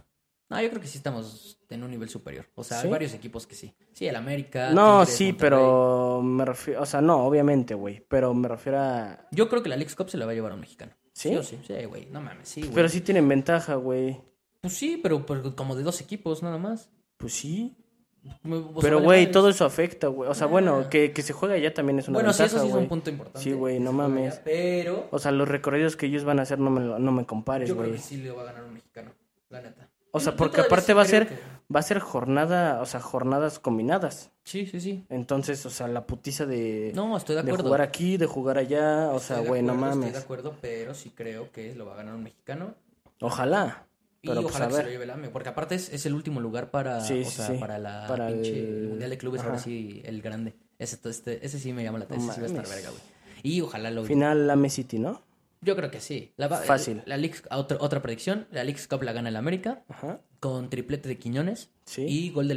No, yo creo que sí estamos en un nivel superior. O sea, ¿Sí? hay varios equipos que sí. Sí, el América. No, Tigres, sí, Monterrey. pero me refiero... O sea, no, obviamente, güey. Pero me refiero a... Yo creo que la League's Cup se la va a llevar a un mexicano. ¿Sí? o sí? Sí, güey. No mames, sí, güey. Pero sí tienen ventaja, güey. Pues sí, pero, pero como de dos equipos nada más. Pues sí. Sea, Pero, güey, todo eso afecta, güey. O sea, Ah. bueno, que, que se juega ya también es una Bueno, sí, ventaja, eso sí es un güey. punto importante. Sí, güey, no mames. Pero O sea, los recorridos que ellos van a hacer no me, lo- no me compares, yo creo güey. que sí le va a ganar un mexicano, la neta. O sea, porque aparte sí va a ser, que- va a ser jornada, o sea, jornadas combinadas. Sí, sí, sí. Entonces, o sea, la putiza de, No, estoy de de acuerdo. jugar aquí, de jugar allá, o sea, Estoy de güey, no acuerdo, Estoy mames. de acuerdo, pero sí creo que lo va a ganar un mexicano. Ojalá. Y Pero pues ojalá que se lo lleve el AME, porque aparte es, es el último lugar para, Sí, o sí, sea, sí. para la Para pinche el- Mundial de Clubes, ahora sí, el grande. Ese, este, ese sí me llama la atención, ese sí va a estar mames. verga, güey. Y ojalá lo... Final la City, ¿no? Yo creo que sí. La, Fácil. La, Leagues- otra, otra predicción, la League's Cup la gana el América, Ajá. con triplete de Quiñones Sí. y gol de.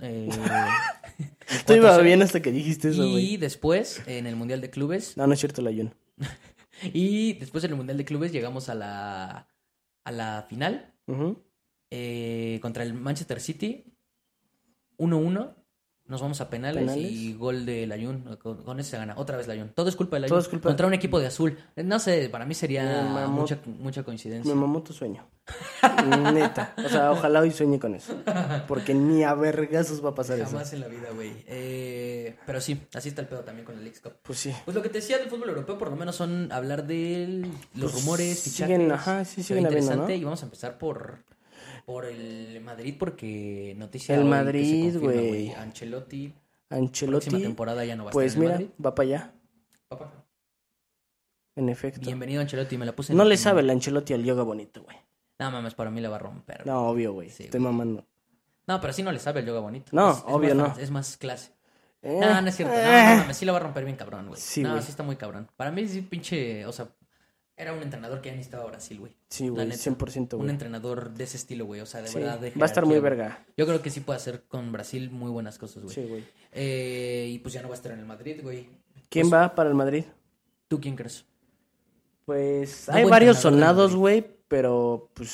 Eh, Tú iba 4-0. bien hasta que dijiste eso, y después, en el Mundial de Clubes, No, no es cierto, la Jun. y después en el Mundial de Clubes llegamos a la, a la final Ujú. eh, contra el Manchester City. 1-1. Nos vamos a penales, ¿Penales? y gol de Layun. Con, con ese se gana. Otra vez Layun. Todo es culpa de Layun. Todo es culpa- Contra un equipo de azul. No sé, para mí sería mamó- mucha, mucha coincidencia. Me mamó tu sueño. Neta. O sea, ojalá hoy sueñe con eso. Porque ni a vergazos va a pasar eso. Jamás en la vida, güey. Eh, pero sí, así está el pedo también con el Leagues Cup. Pues sí. Pues lo que te decía del fútbol europeo, por lo menos son hablar de los Pues rumores, fichajes. siguen, ajá, sí, siguen habiendo, ¿no? y vamos a empezar por, por el Madrid porque noticia El Madrid, güey. Ancelotti, próxima Ancelotti. temporada ya no va a Pues estar en mira, Madrid. va para allá. Papá, En efecto. bienvenido Ancelotti, me la puse en No el- le sabe el Ancelotti al yoga bonito, güey. No mames, para mí la va a romper. No, obvio, güey. Sí, Estoy güey. mamando. No, pero sí no le sabe el yoga bonito. No, Es- es obvio más- no. Es más clase. Eh, No, no es cierto. No, eh. no mames, sí la va a romper bien cabrón, güey. Sí, no, güey. sí está muy cabrón. Para mí sí pinche, o sea, era un entrenador que ya necesitaba Brasil, güey. Sí, güey, neta. 100%, Un güey. entrenador de ese estilo, güey. O sea, de Sí, verdad. de Va a estar muy verga. Yo creo que sí puede hacer con Brasil muy buenas cosas, güey. Sí, güey. Eh, y pues ya no va a estar en el Madrid, güey. ¿Quién Pues, va para el Madrid? ¿Tú quién crees? Pues Un hay varios sonados, güey, pero pues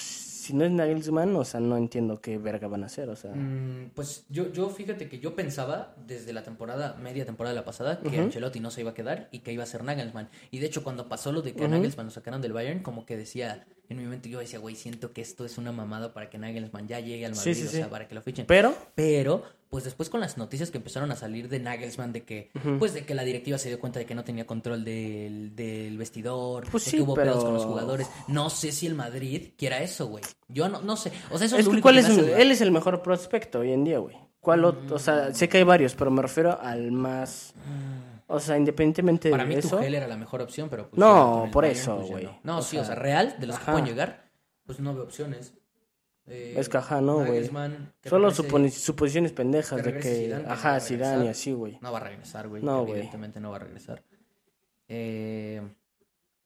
si no es Nagelsmann, o sea, no entiendo qué verga van a hacer, o sea. Mm, pues yo, yo fíjate que yo pensaba desde la temporada, media temporada de la pasada, que. Ancelotti no se iba a quedar y que iba a ser Nagelsmann. Y de hecho, cuando pasó lo de que Ujú. Nagelsmann lo sacaron del Bayern, como que decía, en mi mente yo decía, güey, siento que esto es una mamada para que Nagelsmann ya llegue al Madrid, sí, o sí. sea, para que lo fichen. Pero, Pero, pues después con las noticias que empezaron a salir de Nagelsmann, de que, pues de que la directiva se dio cuenta de que no tenía control del, del vestidor, Pues de que hubo pero- pedos con los jugadores. No sé si el Madrid quiera eso, güey. Yo no, no sé. O sea, eso es, es lo que único cuál que es él es el mejor prospecto hoy en día, güey. ¿Cuál otro? O sea, sé que hay varios, pero me refiero al más o sea, independientemente Para de mí eso. Tuchel era la mejor opción, pero pues, No, por Bayern, eso, pues, güey. No, No, O sí, sea, o sea, real, de los ajá. que pueden llegar, pues no veo opciones. Eh, Es que ajá, no, güey. Solo regrese- suposiciones pendejas que de que Zidane, que no va ajá, a Zidane y así, güey. No va a regresar, güey. No, güey. Evidentemente no va a regresar. Eh,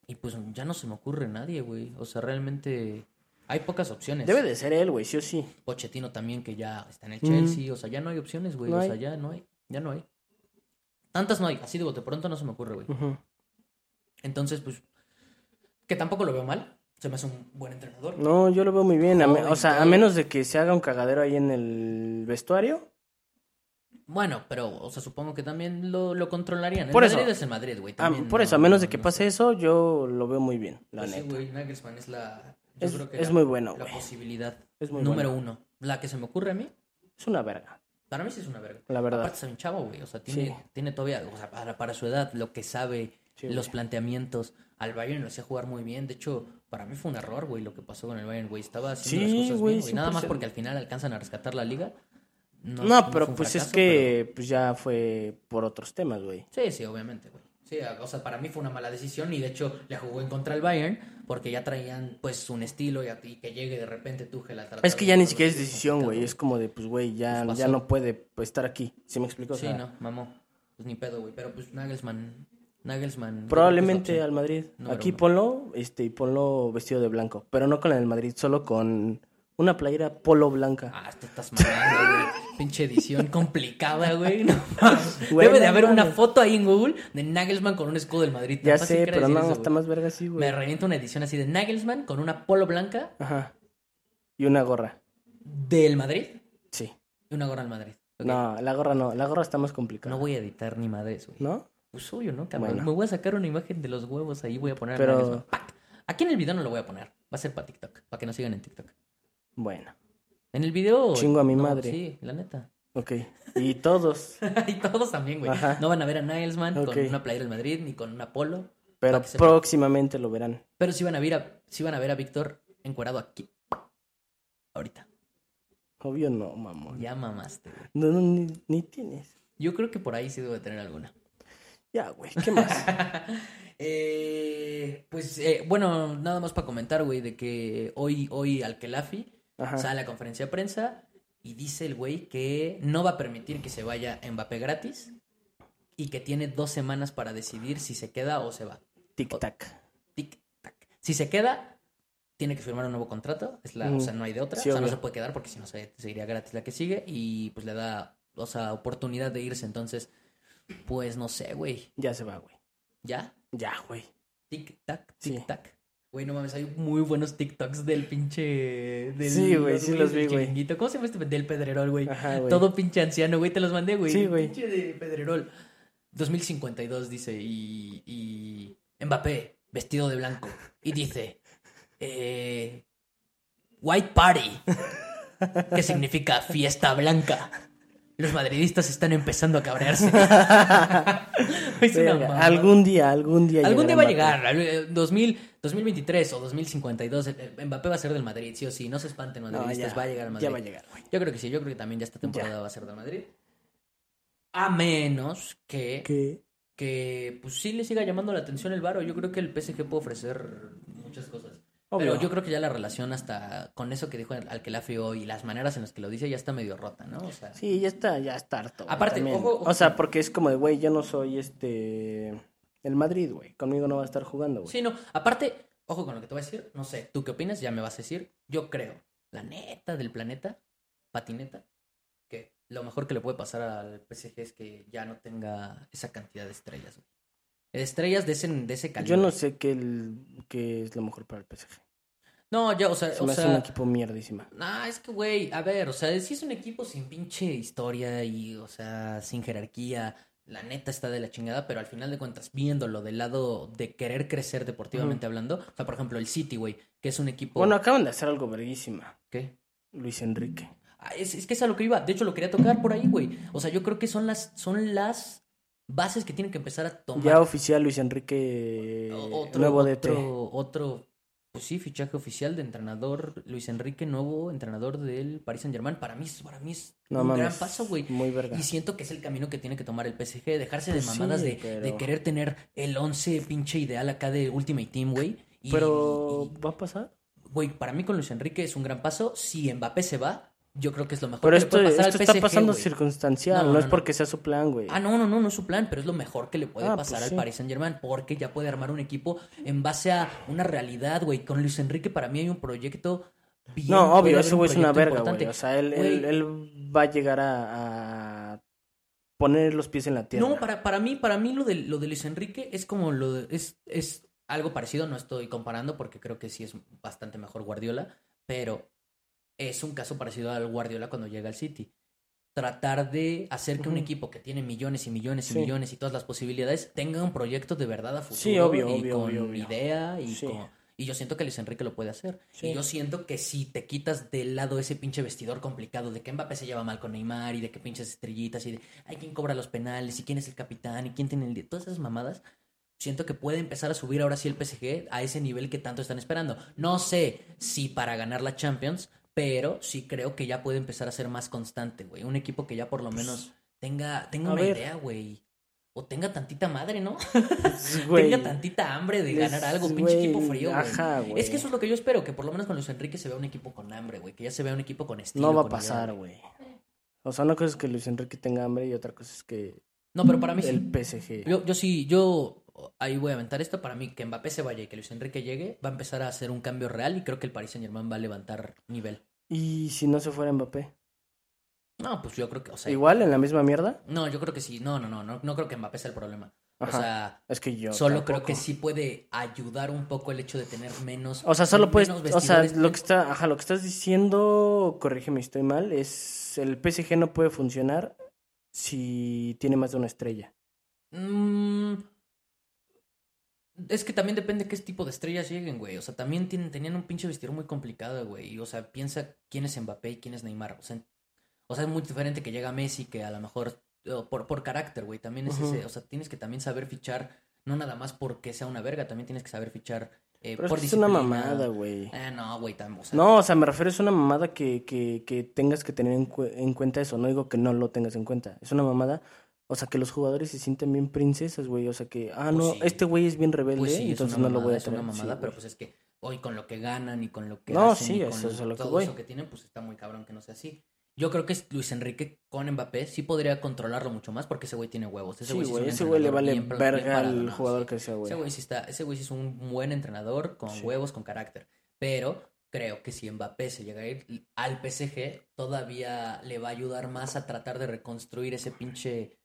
y pues ya no se me ocurre nadie, güey. O sea, realmente hay pocas opciones. Debe de ser él, güey, sí o sí. Pochettino también, que ya está en el Mm. Chelsea. O sea, ya no hay opciones, güey. No o sea, ya no hay. Ya no hay. Tantas no hay. Así de bote pronto no se me ocurre, güey. Entonces, pues, que tampoco lo veo mal. Se me hace un buen entrenador. No, yo lo veo muy bien. me- o sea, a menos de que se haga un cagadero ahí en el vestuario. Bueno, pero, o sea, supongo que también lo, lo controlarían. El Por Madrid eso. es el Madrid, güey. Ah, por no- eso, a menos de que pase eso, yo lo veo muy bien, la Pues sí, neta. güey, Nagelsmann es la... yo Es- creo que es la- muy bueno, La güey. posibilidad Es muy número bueno. uno. La que se me ocurre a mí, Es una verga, para mí sí es una verga. la verdad. Aparte está bien chavo, güey. O sea, tiene, Sí. tiene todavía, o sea, para, para su edad, lo que sabe, Sí, los güey. planteamientos. Al Bayern lo hacía jugar muy bien. De hecho, para mí fue un error, güey, lo que pasó con el Bayern, güey. Estaba haciendo Sí, las cosas güey, bien, güey. Nada más 100%. porque al final alcanzan a rescatar la liga. No, No, no pero un pues es que pues ya fue por otros temas, güey. Sí, sí, obviamente, güey. Sí, o sea, para mí fue una mala decisión y de hecho le jugó en contra el Bayern porque ya traían pues un estilo y, a- y que llegue de repente Tuchel a tratar Es que ya ni siquiera es decisión, güey. Es como de, pues, güey, ya, Pues ya no puede pues, estar aquí. ¿Sí me explico? O Sí, sea, no, mamó. Pues ni pedo, güey. Pero pues Nagelsmann, Nagelsmann. Probablemente al Madrid. Número Aquí uno. ponlo, este, y ponlo vestido de blanco. Pero no con del Madrid, solo con una playera polo blanca. Ah, te estás mamando, güey. Pinche edición complicada, güey. No mames. Güey, Debe de haber una foto ahí en Google de Nagelsmann con un escudo del Madrid. Ya sé, pero no, eso, está güey. más verga así, güey. Me revienta una edición así de Nagelsmann con una polo blanca Ajá. Y una gorra. del Madrid Sí. y una gorra al Madrid. No, la gorra no. La gorra está más complicada. No voy a editar ni madres, güey. ¿No? Pues obvio, ¿no? Bueno. Me voy a sacar una imagen de los huevos ahí, voy a poner a Pero- Nagelsmann. ¡Pac! Aquí en el video no lo voy a poner. Va a ser para TikTok, para que nos sigan en TikTok. Bueno. En el video. Chingo a mi no, madre. Sí, la neta. Ok. Y todos. y todos también, güey. Ajá. No van a ver a Nagelsmann Ok. con una playera del Madrid ni con una polo. Pero próximamente lo verán. Pero sí van a ver a, sí van a, ver a Víctor encuerado aquí. Ahorita. Obvio no, mamón. Ya mamaste, güey. No, no, ni, ni tienes. Yo creo que por ahí sí debo de tener alguna. Ya, güey. ¿Qué más? Eh, pues eh, bueno, nada más para comentar, güey, de que hoy, hoy Alkelafi Ajá. sale a la conferencia de prensa y dice el güey que no va a permitir que se vaya Mbappé gratis y que tiene dos semanas para decidir si se queda o se va. Tic-tac. Tic, tac. Si se queda, tiene que firmar un nuevo contrato. Es la, Mm, O sea, no hay de otra. sí, o sea, no se puede quedar porque si no se gratis la que sigue y pues le da, o sea, oportunidad de irse. Entonces, pues no sé, güey. Ya se va, güey. ¿Ya? Ya, güey. Tic tac, Sí. Güey, no mames, hay muy buenos TikToks del pinche. Del, Sí, güey, sí los vi, güey. ¿Cómo se llama este? Del Pedrerol, güey. Todo pinche anciano, güey. Te los mandé, güey. Sí, güey. Pinche de Pedrerol. 2052 dice. Y, y. Mbappé, vestido de blanco. Y dice. Eh, White Party. Que significa fiesta blanca. Los madridistas están empezando a cabrearse. Es una algún día, algún día. Algún día va a llegar. eh, 2000, 2023 o 2052. eh, Mbappé va a ser del Madrid, sí o sí. No se espanten. No, madridistas. ya, va a llegar al Madrid. Ya va a llegar, güey. Yo creo que sí. Yo creo que también ya esta temporada Ya. va a ser del Madrid. A menos que, ¿Qué? que pues sí le siga llamando la atención el Varo. Yo creo que el PSG puede ofrecer muchas cosas. Obvio. Pero yo creo que ya la relación hasta con eso que dijo Alquelafi hoy y las maneras en las que lo dice ya está medio rota, ¿no? O sea, Sí, ya está, ya está harto. güey, Aparte, ojo. O sea, porque es como de, güey, yo no soy este. El Madrid, güey. Conmigo no va a estar jugando, güey. Sí, no. Aparte, ojo con lo que te voy a decir. No sé, ¿tú qué opinas? Ya me vas a decir. Yo creo, la neta del planeta, patineta, que lo mejor que le puede pasar al PSG es que ya no tenga esa cantidad de estrellas. güey. Estrellas de ese, de ese calibre. Yo no sé qué, el, qué es lo mejor para el PSG. No, ya, o sea, Se o hace sea, un equipo mierdísima. Nah, es que, güey, a ver, o sea, si es un equipo sin pinche historia y, o sea, sin jerarquía, la neta está de la chingada, pero al final de cuentas, viéndolo del lado de querer crecer deportivamente hablando, o sea, por ejemplo, el City, güey, que es un equipo... Bueno, acaban de hacer algo verguísima. ¿Qué? Luis Enrique. Ah, es, es que es a lo que iba, de hecho lo quería tocar por ahí, güey. O sea, yo creo que son las, son las bases que tienen que empezar a tomar. Ya oficial Luis Enrique otro, nuevo DT. otro, otro, pues sí, fichaje oficial de entrenador, Luis Enrique, nuevo entrenador del Paris Saint Germain. Para mí, es- para mí es No un mames. gran paso, güey. Muy verga. Y siento que es el camino que tiene que tomar el PSG, dejarse Pues de sí, mamadas de, pero- de querer tener el 11 pinche ideal acá de Ultimate Team, güey. Pero, y- ¿va a pasar? Güey, para mí con Luis Enrique es un gran paso. Si Mbappé se va, yo creo que es lo mejor Pero que le esto, puede pasar esto al está PSG, pasando güey. circunstancial, No, no, no, es porque sea su plan, güey. Ah, no, no, no, no es su plan, pero es lo mejor que le puede Ah, pues pasar al sí. Paris Saint Germain, porque ya puede armar un equipo en base a una realidad, güey. Con Luis Enrique para mí hay un proyecto bien. no, obvio, ese güey es una verga, güey. O sea, él, él, él va a llegar a, a poner los pies en la tierra. No, para, para mí, para mí lo de, lo de Luis Enrique es como lo de, es, es algo parecido, no estoy comparando porque creo que sí es bastante mejor Guardiola, pero es un caso parecido al Guardiola cuando llega al City. Tratar de hacer que un equipo que tiene millones y millones y millones y todas las posibilidades tenga un proyecto de verdad a futuro sí, obvio, y obvio, con obvio, obvio. idea y con y yo siento que Luis Enrique lo puede hacer. Y yo siento que si te quitas del lado ese pinche vestidor complicado de que Mbappé se lleva mal con Neymar y de que pinches estrellitas y de hay quién cobra los penales y quién es el capitán y quién tiene el... Todas esas mamadas, siento que puede empezar a subir ahora sí el PSG a ese nivel que tanto están esperando. No sé si para ganar la Champions, pero sí creo que ya puede empezar a ser más constante, güey. Un equipo que ya por lo menos tenga, tenga una idea, güey o tenga tantita madre, ¿no? tenga tantita hambre de ganar algo, pinche equipo frío, güey. Es que eso es lo que yo espero, que por lo menos con Luis Enrique se vea un equipo con hambre, güey, que ya se vea un equipo con estilo. No va a pasar, güey. O sea, una cosa es que Luis Enrique tenga hambre y otra cosa es que No, pero para mí el PSG. Yo, yo sí, yo ahí voy a aventar esto, para mí que Mbappé se vaya y que Luis Enrique llegue, va a empezar a hacer un cambio real y creo que el Paris Saint-Germain va a levantar nivel. ¿Y si no se fuera Mbappé? No, pues yo creo que, o sea... ¿Igual en la misma mierda? No, yo creo que sí. No, no, no, no, no creo que Mbappé sea el problema. O sea, es que yo solo creo que sí puede ayudar un poco el hecho de tener menos. O sea, solo puedes, o sea, lo que está, ajá, lo que estás diciendo, corrígeme si estoy mal, es el PSG no puede funcionar si tiene más de una estrella. Mm, es que también depende qué tipo de estrellas lleguen, güey. O sea, también tienen, tenían un pinche vestidor muy complicado, güey. O sea, piensa quién es Mbappé y quién es Neymar. O sea, o sea, es muy diferente que llega Messi que a lo mejor por, por carácter, güey. También es ese, o sea, tienes que también saber fichar, no nada más porque sea una verga, también tienes que saber fichar eh, Pero es, una mamada, güey. Eh, no, güey, o sea, No, o sea, me refiero, es una mamada que, que, que tengas que tener en, cuenta eso. No digo que no lo tengas en cuenta. Es una mamada. O sea, que los jugadores se sienten bien princesas, güey. O sea, que, ah, pues no, este güey es bien rebelde, pues entonces no lo voy a tener. Es una mamada, pero pues es que hoy con lo que ganan y con lo que no, hacen sí, y con eso es lo que todo voy. eso que tienen, pues está muy cabrón que no sea así. Yo creo que Luis Enrique con Mbappé sí podría controlarlo mucho más porque ese güey tiene huevos. Ese sí, güey, güey, ese güey le vale verga al jugador que sea, güey. Ese güey sí está, ese güey sí es un buen entrenador con huevos, con carácter. Pero creo que si Mbappé se llega a ir al PSG, todavía le va a ayudar más a tratar de reconstruir ese pinche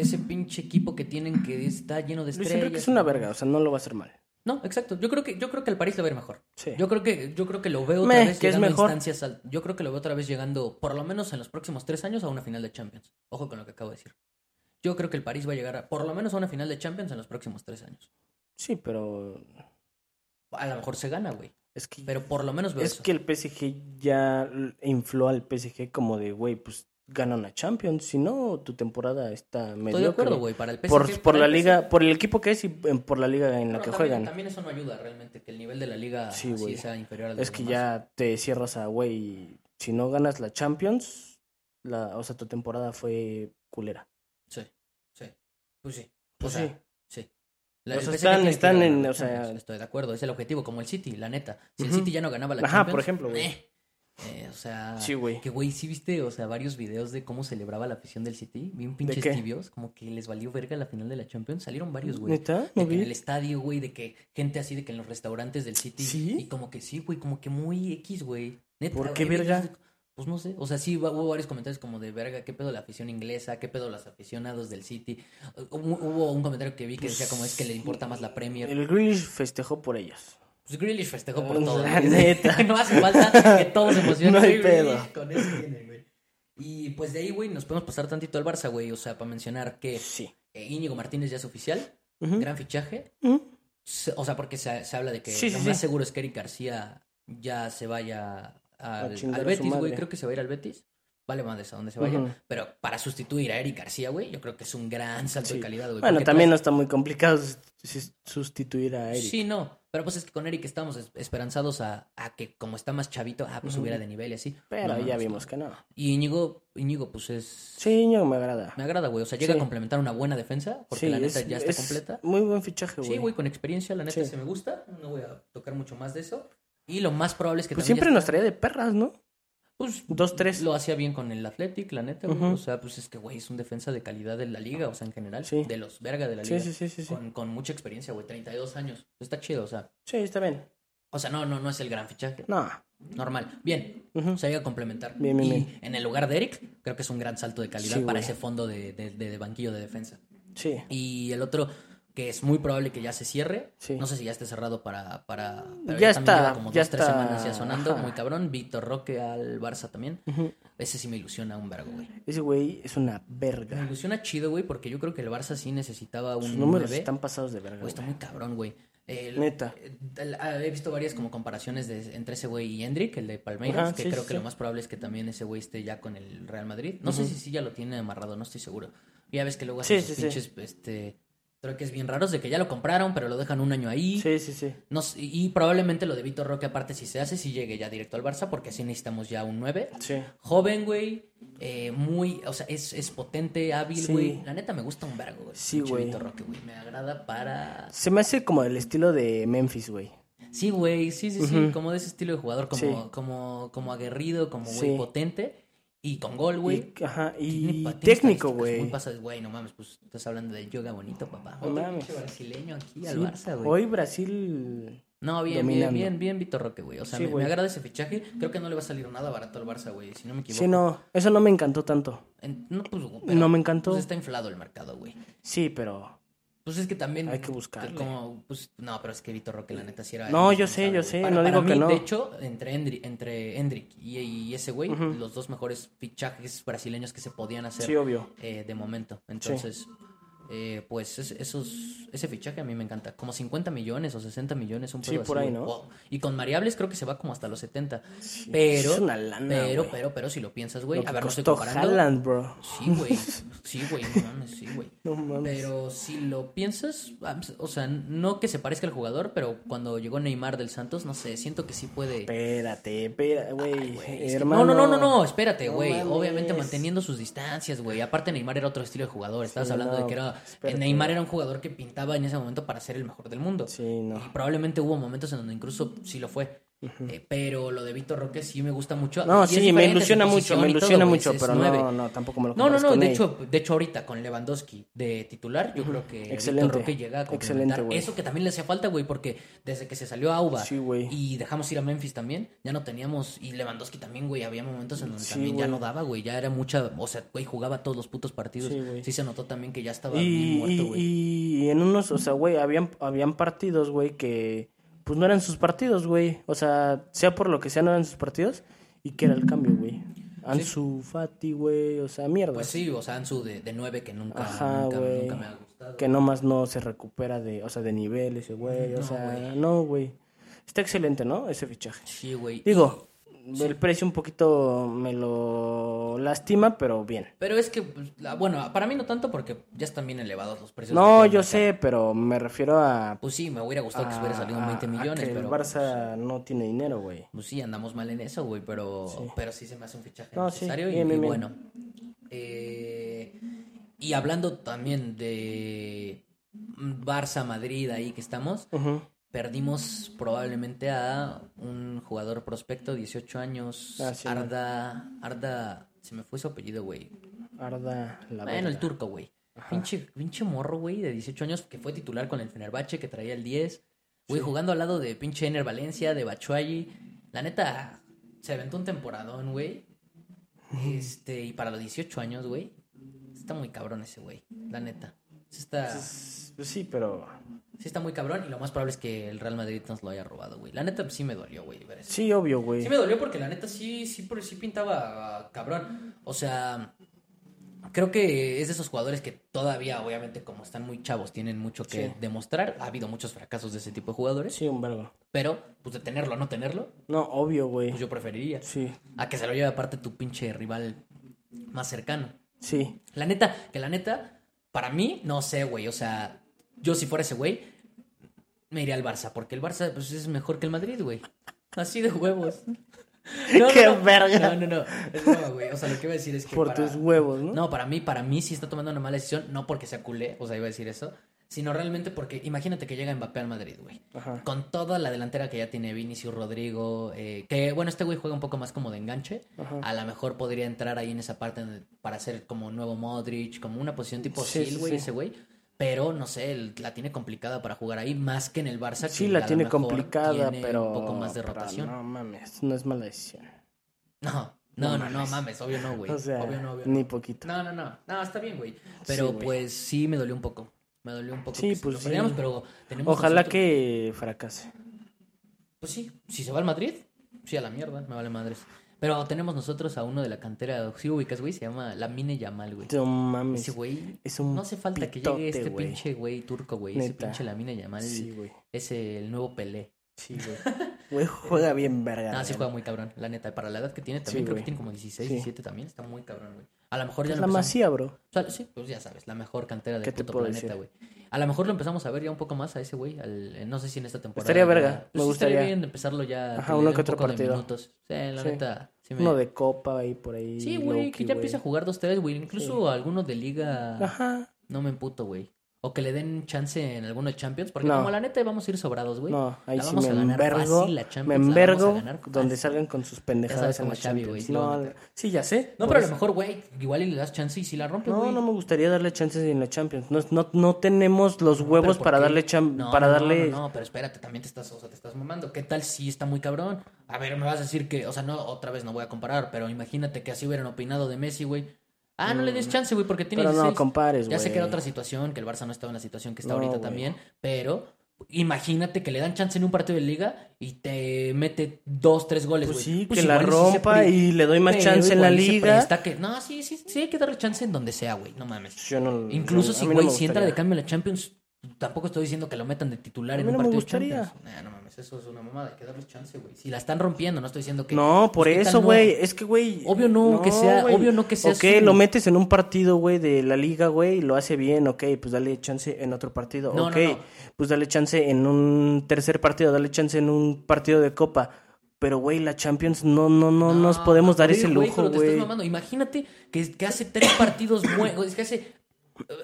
ese pinche equipo que tienen que está lleno de estrellas. Luis Enrique es una verga, o sea, no lo va a hacer mal. No, exacto. Yo creo que yo creo que el París lo va a ir mejor. Yo creo que yo creo que lo veo otra vez llegando a instancias al, yo creo que lo veo otra vez llegando por lo menos en los próximos tres años a una final de Champions. Ojo con lo que acabo de decir. Yo creo que el París va a llegar a, por lo menos a una final de Champions en los próximos tres años. Sí, pero a lo mejor se gana, güey. Es que pero por lo menos veo es que el PSG ya infló al PSG como de, güey, pues gana una Champions, si no tu temporada está medio Estoy de acuerdo, güey, para el PSG, por, por la el liga, PSG. por el equipo que es y por la liga en la que también, juegan. También eso no ayuda realmente que el nivel de la liga sí, sí sea inferior al de Es que ya te cierras a güey, si no ganas la Champions, la, o sea, tu temporada fue culera. Sí. Sí. Pues sí. Pues o sea, sí. Sí. La, o sea, están, están en, o sea, estoy de acuerdo, es el objetivo, como el City, la neta. Si el City ya no ganaba la Ajá, Champions, por ejemplo, güey. Eh, eh, o sea, sí, güey. que güey, sí viste, o sea, varios videos de cómo celebraba la afición del City, bien pinches tibios, como que les valió verga la final de la Champions, salieron varios, güey. ¿Neta? De que en el estadio, güey, de que gente así de que en los restaurantes del City ¿Sí? y como que sí, güey, como que muy X, güey. Neta, ¿Por qué verga? Pues no sé, o sea, sí hubo varios comentarios como de verga, qué pedo la afición inglesa, qué pedo los aficionados del City. Hubo, hubo un comentario que vi que decía como es que le importa más la Premier. El Grealish festejó por ellos. Pues Grealish festejó por todo. La neta. no hace falta que todos se emocionen. No hay güey, pedo. Con eso tiene, güey. Y pues de ahí, güey, nos podemos pasar tantito al Barça, güey. O sea, para mencionar que Sí. eh, Íñigo Martínez ya es oficial. Gran fichaje. Se- O sea, porque se, se habla de que Sí, lo sí, más seguro es que Eric García ya se vaya al, Betis, güey. Creo que se va a ir al Betis. Vale más a donde se vaya. Pero para sustituir a Eric García, güey, yo creo que es un gran salto Sí. de calidad, güey. Bueno, también no traes- está muy complicado sus- sustituir a Eric. Sí, no. Pero pues es que con Eric estamos es- esperanzados a, a que como está más chavito, ah, pues subiera de nivel y así. Pero No, no, ya pues, vimos no. que no. Y Íñigo, Íñigo, pues es... Sí, yo me agrada. Me agrada, güey. O sea, llega Sí. a complementar una buena defensa, porque sí, la neta es- ya está es completa. Muy buen fichaje, güey. Sí, güey, con experiencia, la neta se me gusta. No voy a tocar mucho más de eso. Y lo más probable es que Pues también siempre nos traía de perras, ¿no? Pues Dos, tres. lo hacía bien con el Athletic, la neta, güey. O sea, pues es que, güey, es un defensa de calidad de la liga, o sea, en general. Sí. De los verga de la liga. sí, sí, sí. Sí, Con, con mucha experiencia, güey. 32 años. Está chido, o sea. sí está bien. O sea, no, no, no es el gran fichaje. No. Normal. Bien. Ujú. Se llega a complementar. Bien, bien, y bien. en el lugar de Eric, creo que es un gran salto de calidad Sí, para güey. ese fondo de, de- de- de banquillo de defensa. Sí. Y el otro, que es muy probable que ya se cierre. Sí. No sé si ya esté cerrado para... para pero Ya está, lleva como ya dos, tres está. semanas ya sonando, Ajá. muy cabrón. Víctor Roque al Barça también. Ujú. Ese sí me ilusiona un vergo, güey. Ese güey es una Me verga. ilusiona chido, güey, porque yo creo que el Barça sí necesitaba un Sus números 9. están pasados de verga. Güey, está muy cabrón, güey. El- Neta. el- ah, he visto varias como comparaciones de, entre ese güey y Hendrik, el de Palmeiras, Ajá, que sí, creo sí, que lo más probable es que también ese güey esté ya con el Real Madrid. No sé si sí ya lo tiene amarrado, no estoy seguro. Ya ves que luego hacen Sí, sus pinches, este, creo que es bien raros de que ya lo compraron, pero lo dejan un año ahí. Sí, sí, sí. No y probablemente lo de Vitor Roque, aparte, si se hace, si llegue ya directo al Barça, porque así necesitamos ya un 9. Sí. Joven, güey. eh, muy, o sea, es, es potente, hábil, Sí. güey. La neta me gusta un vergo, güey. Sí, güey. Vitor Roque, güey. Me agrada para. Se me hace como el estilo de Memphis, güey. Sí, güey, sí, sí, sí. Como de ese estilo de jugador, como, Sí. como, como aguerrido, como güey Sí. potente. Y con gol, güey. Ajá, y técnico, güey. Güey, no mames, pues estás hablando de yoga bonito, papá. No Otro mames. brasileño aquí al Barça, güey. Hoy Brasil. No, bien, dominando. bien, bien, bien, Vitor Roque, güey. O sea, Sí, me, agrada ese fichaje. Creo que no le va a salir nada barato al Barça, güey, si no me equivoco. Sí, no, eso no me encantó tanto. En- no, pues, No me encantó. Pues está inflado el mercado, güey. Sí, pero. Pues es que también. Hay que buscarle. Como, pues, no, pero es que Vitor Roque, la neta, sí era. No, yo sé, yo sé, güey. no digo mí, que no. De hecho, entre, Endri- entre Hendrik y, y ese güey, Ujú. los dos mejores fichajes brasileños que se podían hacer Sí, obvio. eh, de momento. Entonces, eh, pues es- esos, ese fichaje a mí me encanta. Como 50 millones o 60 millones, un Sí, por así, ahí. ¿no? Wow. Y con variables creo que se va como hasta los 70. pero, es una lana, pero, güey. pero, pero, si lo piensas, güey, a ver, no estoy comparando. Haaland, bro. Sí, güey. Sí, güey, no mames, sí, güey. No mames. Pero si lo piensas, o sea, no que se parezca al jugador, pero cuando llegó Neymar del Santos, no sé, siento que sí puede. Espérate, espérate, güey. hermano. No, no, no, no, no, espérate, güey. Obviamente manteniendo sus distancias, güey. Aparte Neymar era otro estilo de jugador. Estabas Sí, hablando de que era Neymar era un jugador que pintaba en ese momento para ser el mejor del mundo. Sí, no. Y probablemente hubo momentos en donde incluso sí lo fue. Eh, pero lo de Víctor Roque sí me gusta mucho. No, Y sí, me ilusiona mucho, me todo, ilusiona mucho, pero no, no, tampoco me lo No, no, no, con de él. hecho, de hecho ahorita con Lewandowski de titular, yo creo que Excelente. Víctor Roque llega a complementar eso que también le hacía falta, güey, porque desde que se salió Auba Sí, y dejamos ir a Memphis también, ya no teníamos y Lewandowski también, güey, había momentos en donde Sí, también ya no daba, güey, ya era mucha, o sea, güey, jugaba todos los putos partidos. Sí. Sí, se notó también que ya estaba bien muerto, güey. y, y en unos, o sea, güey, habían, habían partidos, güey, que pues no eran sus partidos, güey. O sea, sea por lo que sea, no eran sus partidos. Y que era el cambio, güey. Ansu Fati, güey, o sea, mierda. Pues sí, o sea, Ansu de, de 9 que nunca, Ajá, nunca, nunca me ha gustado. Que nomás no se recupera de, o sea, de nivel ese güey. O No, sea, güey. no, güey. Está excelente, ¿no? Ese fichaje. Sí, güey. Digo, el precio un poquito me lo lastima, pero bien. Pero es que, pues, bueno, para mí no tanto porque ya están bien elevados los precios. No, yo acá. sé, pero me refiero a... Pues sí, me hubiera gustado que se hubiera salido a- en 20 a millones, que pero... el Barça no tiene dinero, güey. Pues sí, andamos mal en eso, güey, pero sí. pero sí se me hace un fichaje No, sí, necesario y- bien, y, bien, bien. bueno. Eh, y hablando también de Barça-Madrid ahí que estamos, Ujú. Perdimos probablemente a un jugador prospecto, 18 años, Ah, sí, Arda, Arda, se me fue su apellido, güey. Arda la Bueno, el turco, güey. Pinche, pinche morro, güey, de 18 años que fue titular con el Fenerbahce, que traía el 10. Güey, jugando al lado de pinche Ener Valencia, de Bachuay. La neta, se aventó un temporadón, güey. Este, y para los 18 años, güey, está muy cabrón ese güey. La neta. Sí está, Pues sí, pero... sí está muy cabrón y lo más probable es que el Real Madrid nos lo haya robado, güey. La neta, sí me dolió, güey, ver eso. Sí, obvio, güey. Sí me dolió porque la neta sí, sí, sí pintaba cabrón. O sea, creo que es de esos jugadores que todavía, obviamente, como están muy chavos, tienen mucho que Sí. demostrar. Ha habido muchos fracasos de ese tipo de jugadores. Sí, un vergo. Pero, pues de tenerlo o no tenerlo, No, obvio, güey. pues yo preferiría. Sí, A que se lo lleve aparte tu pinche rival más cercano. sí. La neta, que la neta, para mí, no sé, güey. O sea, yo si fuera ese güey, me iría al Barça. Porque el Barça, pues, es mejor que el Madrid, güey. Así de huevos. No, ¡Qué no, no. verga! No, no, no. Es broma, güey. O sea, lo que iba a decir es que. Por para- tus huevos, ¿no? No, para mí, para mí sí está tomando una mala decisión. No porque sea culé, o sea, iba a decir eso. Sino realmente porque imagínate que llega Mbappé al Madrid, güey. Ajá. Con toda la delantera que ya tiene Vinicius Rodrigo, eh, que bueno, este güey juega un poco más como de enganche. Ajá. A lo mejor podría entrar ahí en esa parte para ser como nuevo Modric, como una posición tipo Sí, Sil, güey, sí. ese güey. Pero no sé, él la tiene complicada para jugar ahí más que en el Barça. Sí, que la tiene complicada, tiene pero... Un poco más de rotación. No mames, no es mala decisión. No, no, no, no mames, obvio no, güey. O sea, obvio no, obvio ni poquito. No, no, no. No, está bien, güey. Pero pues sí me dolió un poco. Me dolió un poco Sí, que pues sí. pero tenemos Ojalá nosotros- que fracase. Pues sí, si se va al Madrid, sí a la mierda, me vale madres. Pero tenemos nosotros a uno de la cantera, si ubicas, güey, se llama Lamine Yamal, güey. No mames. Ese güey, es un no hace falta que llegue este güey. pinche güey turco, güey. Ese pinche Lamine Yamal Sí, güey. es el nuevo Pelé. Sí, güey. Güey, juega bien verga. Ah, sí juega muy cabrón, la neta. Para la edad que tiene también, Sí, creo que tiene como 16, Sí. 17 también. Está muy cabrón, güey. A lo mejor ya Es lo la empezamos- masía, bro. O sea, sí, pues ya sabes, la mejor cantera del ¿Qué te puto planeta, güey. A lo mejor lo empezamos a ver ya un poco más a ese güey. al- eh, No sé si en esta temporada. Estaría verga, ya- me pues sí estaría gustaría. bien empezarlo ya. Ajá, uno que un otro poco de partido. minutos. Sí, la neta. sí me- Uno de copa ahí por ahí. Sí, güey, que ya empiece a güey. jugar dos, tres, güey. Incluso algunos de liga. Ajá. No me emputo, güey. O que le den chance en alguno de Champions. Porque No. como la neta vamos a ir sobrados, güey. No, ahí La sí vamos me a ganar envergo. fácil la me Champions, la vamos a envergo ganar donde salgan con sus pendejadas en la Xavi, Champions. sí No, sí, ya sé. No, pero a lo mejor, güey, igual y le das chance y si la rompe, No, güey. no me gustaría darle chances en la Champions. No, no, no tenemos los huevos pero ¿por para qué? darle cham- No, para darle No, no, pero espérate, también te estás, o sea, te estás mamando. ¿Qué tal si está muy cabrón? A ver, me vas a decir que, o sea, no, otra vez no voy a comparar, pero imagínate que así hubieran opinado de Messi, güey. Ah, no le des chance, güey, porque tiene. Pero no 16. compares, Ya sé güey. que era otra situación, que el Barça no estaba en la situación que está No, ahorita güey. también, pero imagínate que le dan chance en un partido de liga y te mete dos, tres goles, Pues güey. sí, Pues que la rompa y le doy más chance en la liga. que... No, sí, sí, sí hay que darle chance en donde sea, güey, no mames. Yo no- Incluso no, si, no güey, me si entra de cambio en la Champions, tampoco estoy diciendo que lo metan de titular en un no me partido gustaría. Champions. Nah, no mames, eso es una mamada, hay que darles chance, güey. Si la están rompiendo, no estoy diciendo que... No, por pues, ¿qué tal eso, no? güey. Es que, güey. Obvio no que sea- obvio no que sea Ok, su- lo metes en un partido, güey, de la liga, güey, y lo hace bien, ok, pues dale chance en otro partido. No, ok, no, no. pues dale chance en un tercer partido, dale chance en un partido de copa. Pero, güey, la Champions no, no, no, nos podemos dar ese lujo, güey. Imagínate que, que hace tres partidos buenos, que hace...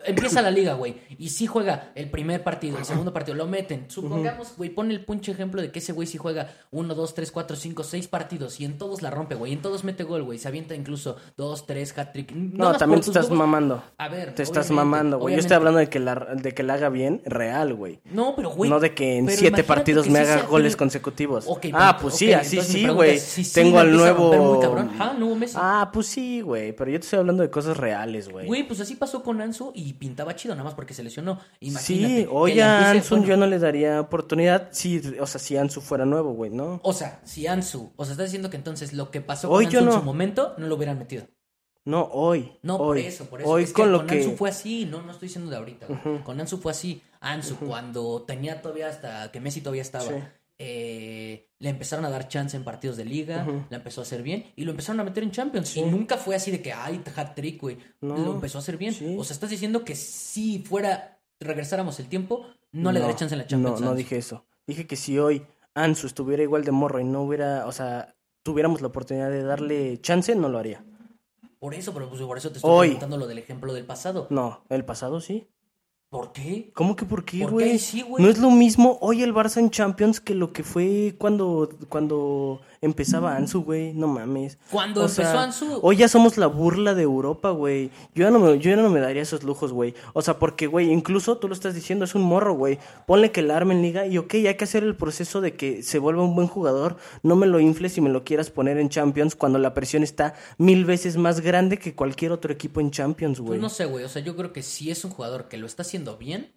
Empieza la liga, güey, y sí juega el primer partido, el segundo partido, lo meten. Supongamos, güey, pon el punche ejemplo de que ese güey sí juega uno, dos, tres, cuatro, cinco, seis partidos y en todos la rompe, güey, en todos mete gol, güey, se avienta incluso dos, tres, hat-trick. No, también te estás mamando. A ver, Te estás mamando, güey. Yo estoy hablando de que la, de que la haga bien, real, güey. No, pero güey. no de que en pero siete imagínate partidos que me haga sea- goles pero- consecutivos. Ok, ah, pues sí, así sí, güey. si Tengo al nuevo. muy cabrón, ah, nuevo Messi. Ah, pues sí, güey. Pero yo te estoy hablando de cosas reales, güey. Güey, pues así pasó con Ansu y pintaba chido, nada más porque se lesionó. Imagínate. Sí, que oye, a Ansu bueno, yo no le daría oportunidad. Sí, o sea, si Ansu fuera nuevo, güey, ¿no? O sea, si Ansu, o sea, estás diciendo que entonces lo que pasó Hoy con yo Ansu en no. su momento no lo hubieran metido. No, hoy. No, hoy. por eso, por eso. Hoy Es que con lo con que. Ansu fue así, no, no estoy diciendo de ahorita. güey. Con Ansu fue así. Ansu, cuando tenía todavía hasta que Messi todavía estaba, Sí. Eh, le empezaron a dar chance en partidos de liga, la empezó a hacer bien y lo empezaron a meter en Champions. Y nunca fue así de que, ay, hat trick, güey. No, Lo empezó a hacer bien. sí. O sea, estás diciendo que si fuera, regresáramos el tiempo, no, le daría chance en la Champions. No, no dije eso. Dije que si hoy Ansu estuviera igual de morro y no hubiera, o sea, tuviéramos la oportunidad de darle chance, no lo haría. Por eso, pero pues, por eso te estoy Hoy. preguntando lo del ejemplo del pasado. No, el pasado sí. ¿Por qué? ¿Cómo que por qué, ¿Por qué güey? sí, no es lo mismo hoy el Barça en Champions que lo que fue cuando, cuando empezaba Ansu, güey. No mames. Cuando O empezó sea, Ansu- Hoy ya somos la burla de Europa, güey. Yo ya no me, yo ya no me daría esos lujos, güey. O sea, porque, güey, incluso tú lo estás diciendo, es un morro, güey. Ponle que la arme en liga y, ok, hay que hacer el proceso de que se vuelva un buen jugador. No me lo infles y me lo quieras poner en Champions cuando la presión está mil veces más grande que cualquier otro equipo en Champions, güey. Pues no sé, güey. O sea, yo creo que si es un jugador que lo está haciendo bien,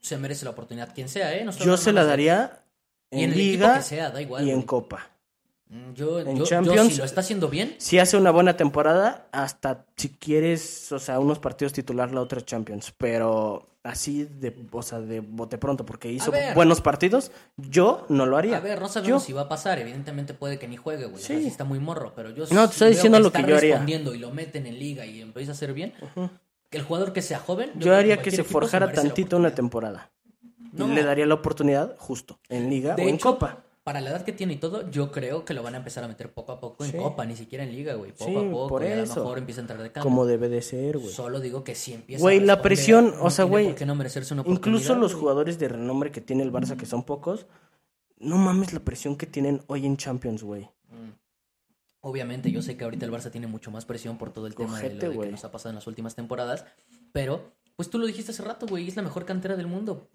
se merece la oportunidad. Quien sea, ¿eh? No Yo se la daría en liga que sea, da igual, y en copa. Mm, Yo, en yo- yo Champions- si lo está haciendo bien, Si hace una buena temporada, hasta si quieres, o sea, unos partidos titular la otra Champions, pero así de, o sea, de bote pronto porque hizo ver. buenos partidos, yo no lo haría. a ver, no sabemos Yo- si va a pasar. Evidentemente puede que ni juegue, güey. O sea, Sí. está muy morro, pero yo No, te estoy diciendo que lo que yo haría. respondiendo y lo meten en liga y empieza a hacer bien, que el jugador que sea joven, Yo, haría que se forjara tantito una temporada. No. Y le daría la oportunidad justo en liga De o en copa. Para la edad que tiene y todo, yo creo que lo van a empezar a meter poco a poco en Sí. copa, ni siquiera en liga, güey. Poco Sí, a poco, por y a lo mejor empieza a entrar de cambio. Como debe de ser, güey. Solo digo que si empieza Güey, a la responder, presión, no o sea, güey, por qué no merecerse una Incluso los güey. jugadores de renombre que tiene el Barça, que son pocos, no mames la presión que tienen hoy en Champions, güey. Obviamente, yo sé que ahorita el Barça tiene mucho más presión por todo el tema de lo de que güey. nos ha pasado en las últimas temporadas, pero Pues tú lo dijiste hace rato, güey, es la mejor cantera del mundo.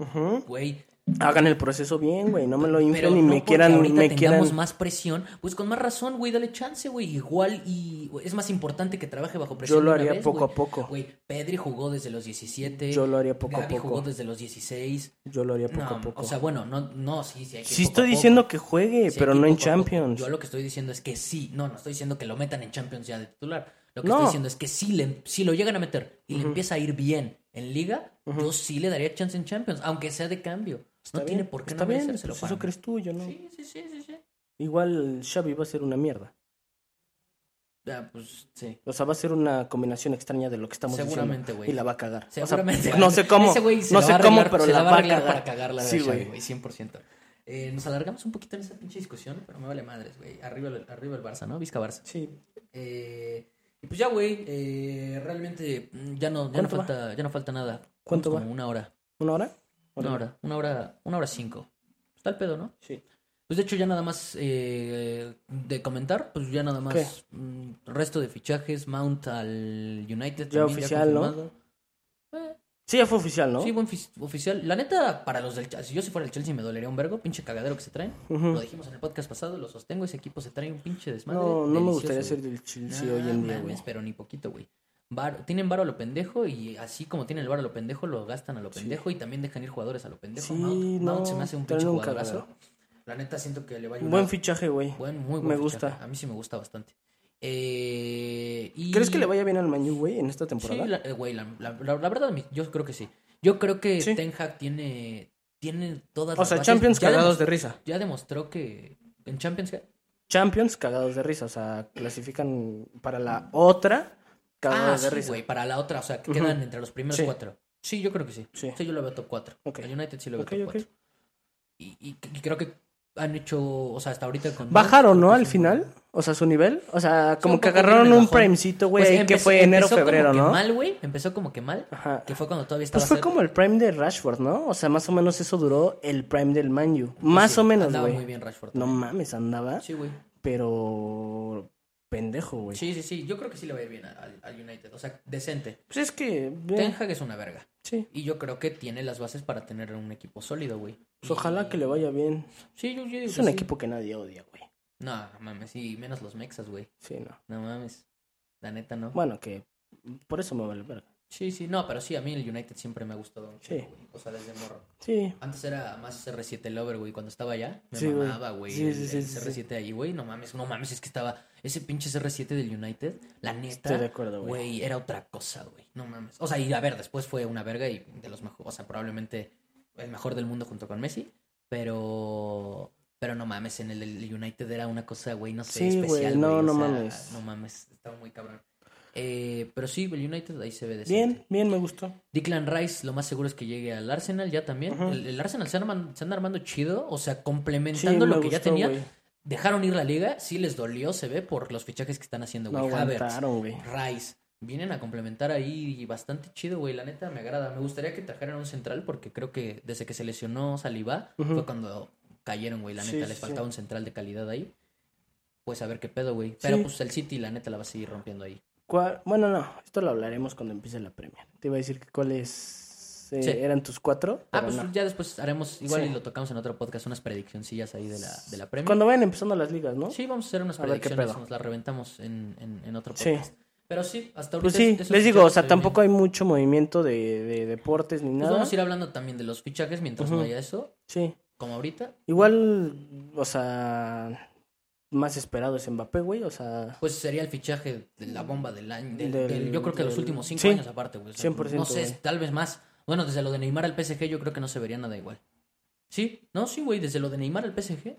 Güey, Hagan el proceso bien, güey. No me lo inflen no me quieran. ahorita Me tengamos quieran... más presión, pues con más razón, güey, dale chance, güey. Igual y es más importante que trabaje bajo presión. Yo lo haría vez, poco güey. a poco. Güey, Pedri jugó desde los 17. Yo lo haría poco a poco. jugó desde los 16. Yo lo haría poco No, a poco. O sea, bueno, no, no, sí, sí hay que sí estoy diciendo que juegue, Sí, pero no en. Champions. Yo lo que estoy diciendo es que sí. No, no estoy diciendo que lo metan en Champions ya de titular. Lo que No. estoy diciendo es que sí le, si lo llegan a meter y le empieza a ir bien en Liga, yo sí le daría chance en Champions, aunque sea de cambio. Está no bien, tiene por qué Está no bien, pues eso crees tú, yo no. Sí, sí, sí, sí, sí. Igual Xavi va a ser una mierda. Ya, pues sí. O sea, va a ser una combinación extraña de lo que estamos Seguramente, güey. Y la va a cagar. O sea, Seguramente. no sé cómo. Ese güey se no sé cómo, pero se la va a cagar. para cagarla Sí, güey. güey, 100%. Eh, nos alargamos un poquito en esa pinche discusión, pero me vale madres, güey. Arriba, arriba el Barça, ¿no? Vizca Barça. Sí. Eh, y pues ya, güey, eh, realmente mm, ya no, ya no falta, ya no falta nada. ¿Cuánto va? Una hora. ¿Una hora? Una hora, una hora, una hora cinco. Está el pedo, ¿no? Sí. Pues de hecho ya nada más eh, de comentar, pues ya nada más ¿Qué? mm, resto de fichajes, Mount al United Ya también, oficial, ¿no? Sí, ya fue oficial, ¿no? Sí, buen oficial. La neta, para los del Chelsea, si yo si fuera el Chelsea me dolería un vergo, pinche cagadero que se traen. Lo dijimos en el podcast pasado, lo sostengo, ese equipo se trae un pinche desmadre. No, no me gustaría ser del Chelsea hoy en día, güey. pero ni poquito, güey. Tienen varo a lo pendejo y así como tienen el varo a lo pendejo, lo gastan a lo pendejo y también dejan ir jugadores a lo pendejo. Sí, Mount, Mount no, se me hace un pinche jugadorazo. La neta siento que le va a ayudar. Buen fichaje, güey. Buen, muy buen Me fichaje. gusta. A mí sí me gusta bastante. Eh, y... ¿Crees que le vaya bien al Manu, güey, en esta Sí, temporada? la, eh, güey, la, la- verdad, yo creo que sí. Yo creo que Sí. Ten Hag tiene, tiene todas o las sea, bases. Champions Ya cagados de risa. Ya demostró que en Champions... ¿qué? Champions cagados de risa. O sea, clasifican para la otra Ah, cagados de sí, risa. güey, para la otra, o sea, que quedan entre los primeros Sí. cuatro. Sí, yo creo que sí. Sí. Sí, yo lo veo top 4. Ok. El United sí lo veo Ok, top ok. 4. Y, y- y creo que han hecho, o sea, hasta ahorita con... Bajaron, ¿no? que Al final. O sea, su nivel. O sea, como que agarraron un primecito, güey, Pues que fue enero, empezó febrero, como que ¿no? mal, güey. Empezó como que mal. Ajá. Que fue cuando todavía estaba... Pues fue como el prime de Rashford, ¿no? O sea, más o menos eso duró el prime del Manju. Más Sí, o menos, andaba güey. muy bien Rashford. No también. mames, andaba. Sí, güey. Pero pendejo, güey. Sí, sí, sí. Yo creo que sí le va a ir bien al, United. O sea, decente. Pues es que. eh, Ten Hag es una verga. sí. Y yo creo que tiene las bases para tener un equipo sólido, güey. Pues ojalá que le vaya bien. Sí, yo, yo digo Es un sí. equipo que nadie odia, güey. No, no mames. Y menos los mexas, güey. Sí, no. No mames. La neta, no. Bueno, que por eso me vale verga. Sí, sí. No, pero sí, a mí el United siempre me ha gustado Sí. güey. O sea, desde morro. Sí. Antes era más CR7 Lover, güey. Cuando estaba allá, me Sí, güey. mamaba, güey. Sí, el, sí, sí, el sí, CR7 ahí, güey. No mames, no mames. Es que estaba ese pinche CR7 del United. La neta, Estoy de acuerdo, güey. güey, era otra cosa, güey. No mames. O sea, y a ver, después fue una verga y de los mejores. O sea, probablemente el mejor del mundo junto con Messi. Pero. Pero no mames, en el, del United era una cosa, güey, no sé, güey, especial. no, güey, o no sea, mames. No mames, estaba muy cabrón. Eh, pero sí, el United ahí se ve decente. Bien, bien, me gustó. Declan Rice, lo más seguro es que llegue al Arsenal ya también. El, el Arsenal se anda, se anda armando chido, o sea, Sí, complementando lo que ya tenía. güey. Dejaron ir la liga, sí les dolió, se ve, por los fichajes que están haciendo, No güey. Güey. Rice. Vienen a complementar ahí bastante chido, güey. La neta me agrada. Me gustaría que trajeran un central porque creo que desde que se lesionó Saliba fue cuando cayeron, güey. La neta, sí, les sí. faltaba un central de calidad ahí. Pues a ver qué pedo, güey. Pero pues el City, la neta, la va a seguir rompiendo ahí. ¿Cuál- Bueno, no, esto lo hablaremos cuando empiece la Premier. Te iba a decir que cuáles eh, Sí. eran tus cuatro. Ah, pues no. ya después haremos, igual Sí. y lo tocamos en otro podcast, unas prediccioncillas ahí de la, de la Premier. Cuando vayan empezando las ligas, ¿no? Sí, vamos a hacer unas A predicciones, nos las reventamos en, en, en otro Sí. podcast. Pero sí, hasta ahorita Pues sí, es- les digo, o sea, tampoco hay mucho movimiento de, de deportes ni Pues nada. vamos a ir hablando también de los fichajes mientras no Ujú. haya eso, Sí. como ahorita. Igual, o sea, más esperado es Mbappé, güey, o sea, Pues sería el fichaje de la bomba del año. del- Del- del- yo creo que los últimos cinco sí, años aparte, güey. O sea, 100%, No sé, tal vez más. Bueno, desde lo de Neymar al PSG yo creo que no se vería nada igual. Sí, no, sí, güey, desde lo de Neymar al PSG.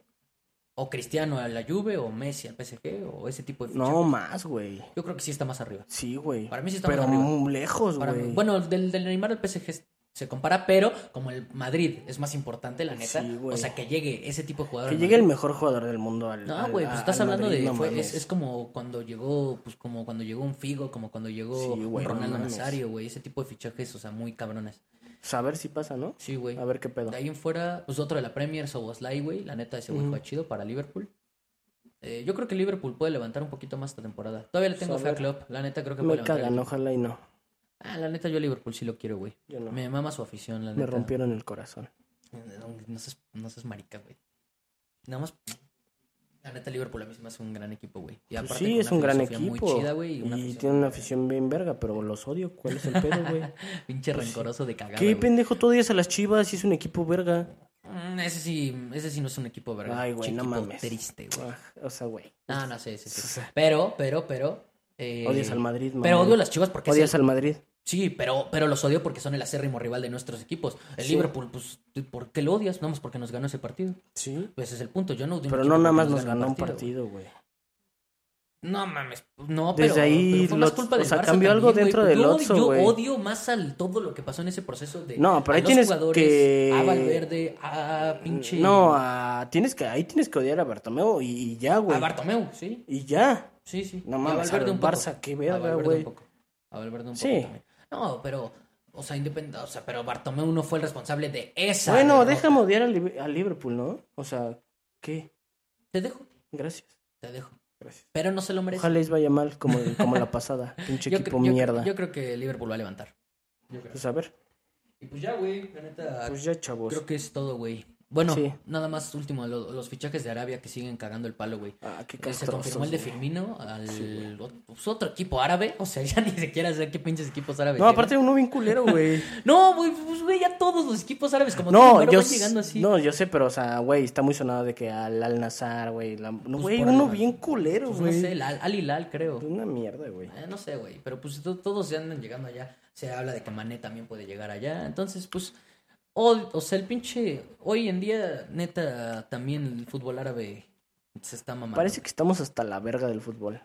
O Cristiano a la Juve, o Messi al PSG, o ese tipo de fichajes. no más, güey. Yo creo que sí está más arriba. Sí, güey. Para mí sí está Pero más arriba. muy lejos, güey. bueno, del, del Neymar al PSG se compara, pero como el Madrid es más importante, la neta. Sí, güey. o sea, que llegue ese tipo de jugador. que llegue el mejor jugador del mundo al No, güey, pues estás hablando Madrid, de. no fue- es, como cuando llegó, pues como cuando llegó un Figo, como cuando llegó Sí, un no Ronaldo. Nazario, güey. Ese tipo de fichajes, o sea, muy cabrones. Pues a ver si pasa, ¿no? Sí, güey. A ver qué pedo. De ahí en fuera, pues otro de la Premier, Soboslai, güey. La neta, ese güey Ujú. fue chido para Liverpool. Eh, yo creo que Liverpool puede levantar un poquito más esta temporada. Todavía le tengo Pues fe a. Klopp. La neta, creo que Me puede levantar. cagan, equipo. ojalá y no. Ah, la neta, yo a Liverpool sí lo quiero, güey. Yo no. Me mama su afición, la Me neta. rompieron el corazón. No, no seas, no seas marica, güey. Nada más. La neta, Liverpool a mí se me hace un gran equipo, güey. Y Pues aparte sí, es un gran equipo. Muy chida, güey. Y, una y tiene una afición bien verga, pero los odio. ¿Cuál es el pedo, güey? Pinche rencoroso de cagada. ¿Qué pendejo? Tú odias a las chivas y es un equipo verga. Mm, Ese sí, ese sí no es un equipo, ¿verdad? Ay, güey, no mames. Triste, güey. Ah, O sea, güey. No, no sé, sí, sí. Sea, Pero, pero, pero. eh, Odias al Madrid, Pero mamón. odio a las chivas porque. Odias el- al Madrid. Sí, pero, pero los odio porque son el acérrimo rival de nuestros equipos. El Sí. Liverpool, pues, ¿por qué lo odias? Nada más porque nos ganó ese partido. Sí. Pues ese es el punto. Yo no odio a Pero no nada más nos ganó un partido, güey. No mames, no, pero, Desde ahí pero fue más culpa o del sea, Barça cambió algo también, dentro güey. del Otso. Yo odio más al todo lo que pasó en ese proceso de No, pero a ahí tienes jugadores, que- a Valverde, a pinche No, a- tienes que, ahí tienes que odiar a Bartomeu y, y ya, güey. a Bartomeu, sí. Y ya. Sí, sí. No Y a mames, Valverde al un poco. Barça, qué A verga, Valverde güey. un poco. A Valverde un Sí. poco también. No, pero o sea, independiente, o sea, pero Bartomeu no fue el responsable de esa Bueno, derrota. déjame odiar al al Liverpool, ¿no? O sea, ¿qué? Te dejo, Gracias. te dejo. Gracias. Pero no se lo merece. Ojalá les vaya mal como, como la pasada. Pinche Yo, equipo yo- mierda. yo creo que Liverpool va a levantar. Pues a ver. Y pues ya, güey, la neta. Pues ya, chavos. Creo que es todo, güey. Bueno, Sí. nada más último, lo- los fichajes de Arabia que siguen cagando el palo, güey. Ah, qué Eh, Se castrosos, confirmó el de güey. Firmino al pues, otro equipo árabe. O sea, ya ni siquiera sé qué pinches equipos árabes. No, llegan. aparte uno bien culero, güey. No, güey, pues, güey, ya todos los equipos árabes como No, tú, yo, van llegando así. no, yo sé, pero, o sea, güey, está muy sonado de que al Al Nazar, güey. la- No, güey, uno bien culero, Pues no güey. sé, el Al Al Hilal, creo. Una mierda, güey. Eh, no sé, güey, pero pues to- todos ya andan llegando allá. Se habla de que Mané también puede llegar allá. Entonces, pues, o, o sea, el pinche. Hoy en día, neta, también el fútbol árabe se está mamando. Parece que estamos hasta la verga del fútbol.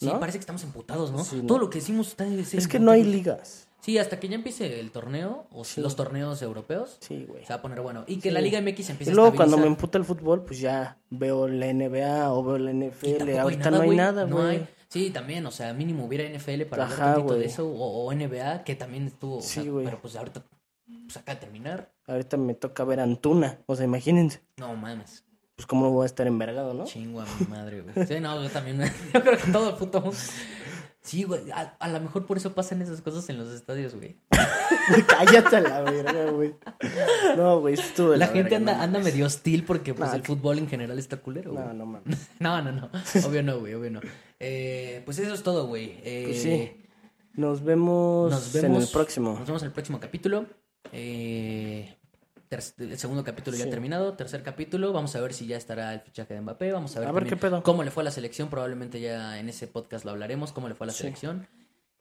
Sí, ¿no? parece que estamos emputados, ¿no? Sí, ¿no? Todo lo que decimos está. Es que no hay ligas. Sí, hasta que ya empiece el torneo, o Sí. los torneos europeos, Sí, güey. se va a poner bueno. Y que Sí. la Liga MX empiece Y luego a cuando me emputa el fútbol, pues ya veo la NBA o veo la NFL. Ahorita no hay güey. nada, No güey. hay. Sí, también, o sea, mínimo hubiera NFL para Ajá, hablar tantito de eso, o, o NBA, que también estuvo, o Sí, sea, güey. pero pues ahorita, pues de terminar. Ahorita me toca ver Antuna. O sea, imagínense. No mames, Pues cómo voy a estar envergado, ¿no? chingo a mi madre, güey. Sí, no, yo también, yo creo que todo el puto mundo. Sí, güey, a, a lo mejor por eso pasan esas cosas en los estadios, güey. Cállate a la verga, güey. No, güey, estuvo La la gente verga, anda, no anda medio hostil porque pues el fútbol en general está culero, güey. No, no mames. No, no, no. Obvio no, güey, obvio no. Eh, pues eso es todo, güey. Eh, Pues sí. Nos vemos, Nos vemos en el próximo. Nos vemos en el próximo capítulo. Eh, el segundo capítulo ya terminado. Tercer capítulo. Vamos a ver si ya estará el fichaje de Mbappé. Vamos a ver, A ver también qué pedo. cómo le fue a la selección. Probablemente ya en ese podcast lo hablaremos. Cómo le fue a la Sí. selección.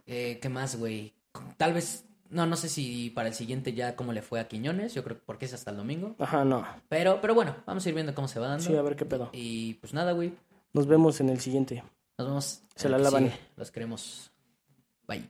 Eh, ¿Qué más, güey? Tal vez. No, no sé si para el siguiente ya cómo le fue a Quiñones. Yo creo que porque es hasta el domingo. Ajá, no. Pero, pero bueno, vamos a ir viendo cómo se va dando. Sí, a ver qué pedo. Y pues nada, güey. Nos vemos en el siguiente. Nos vemos. Se la lavan. sigue. Los queremos. Bye.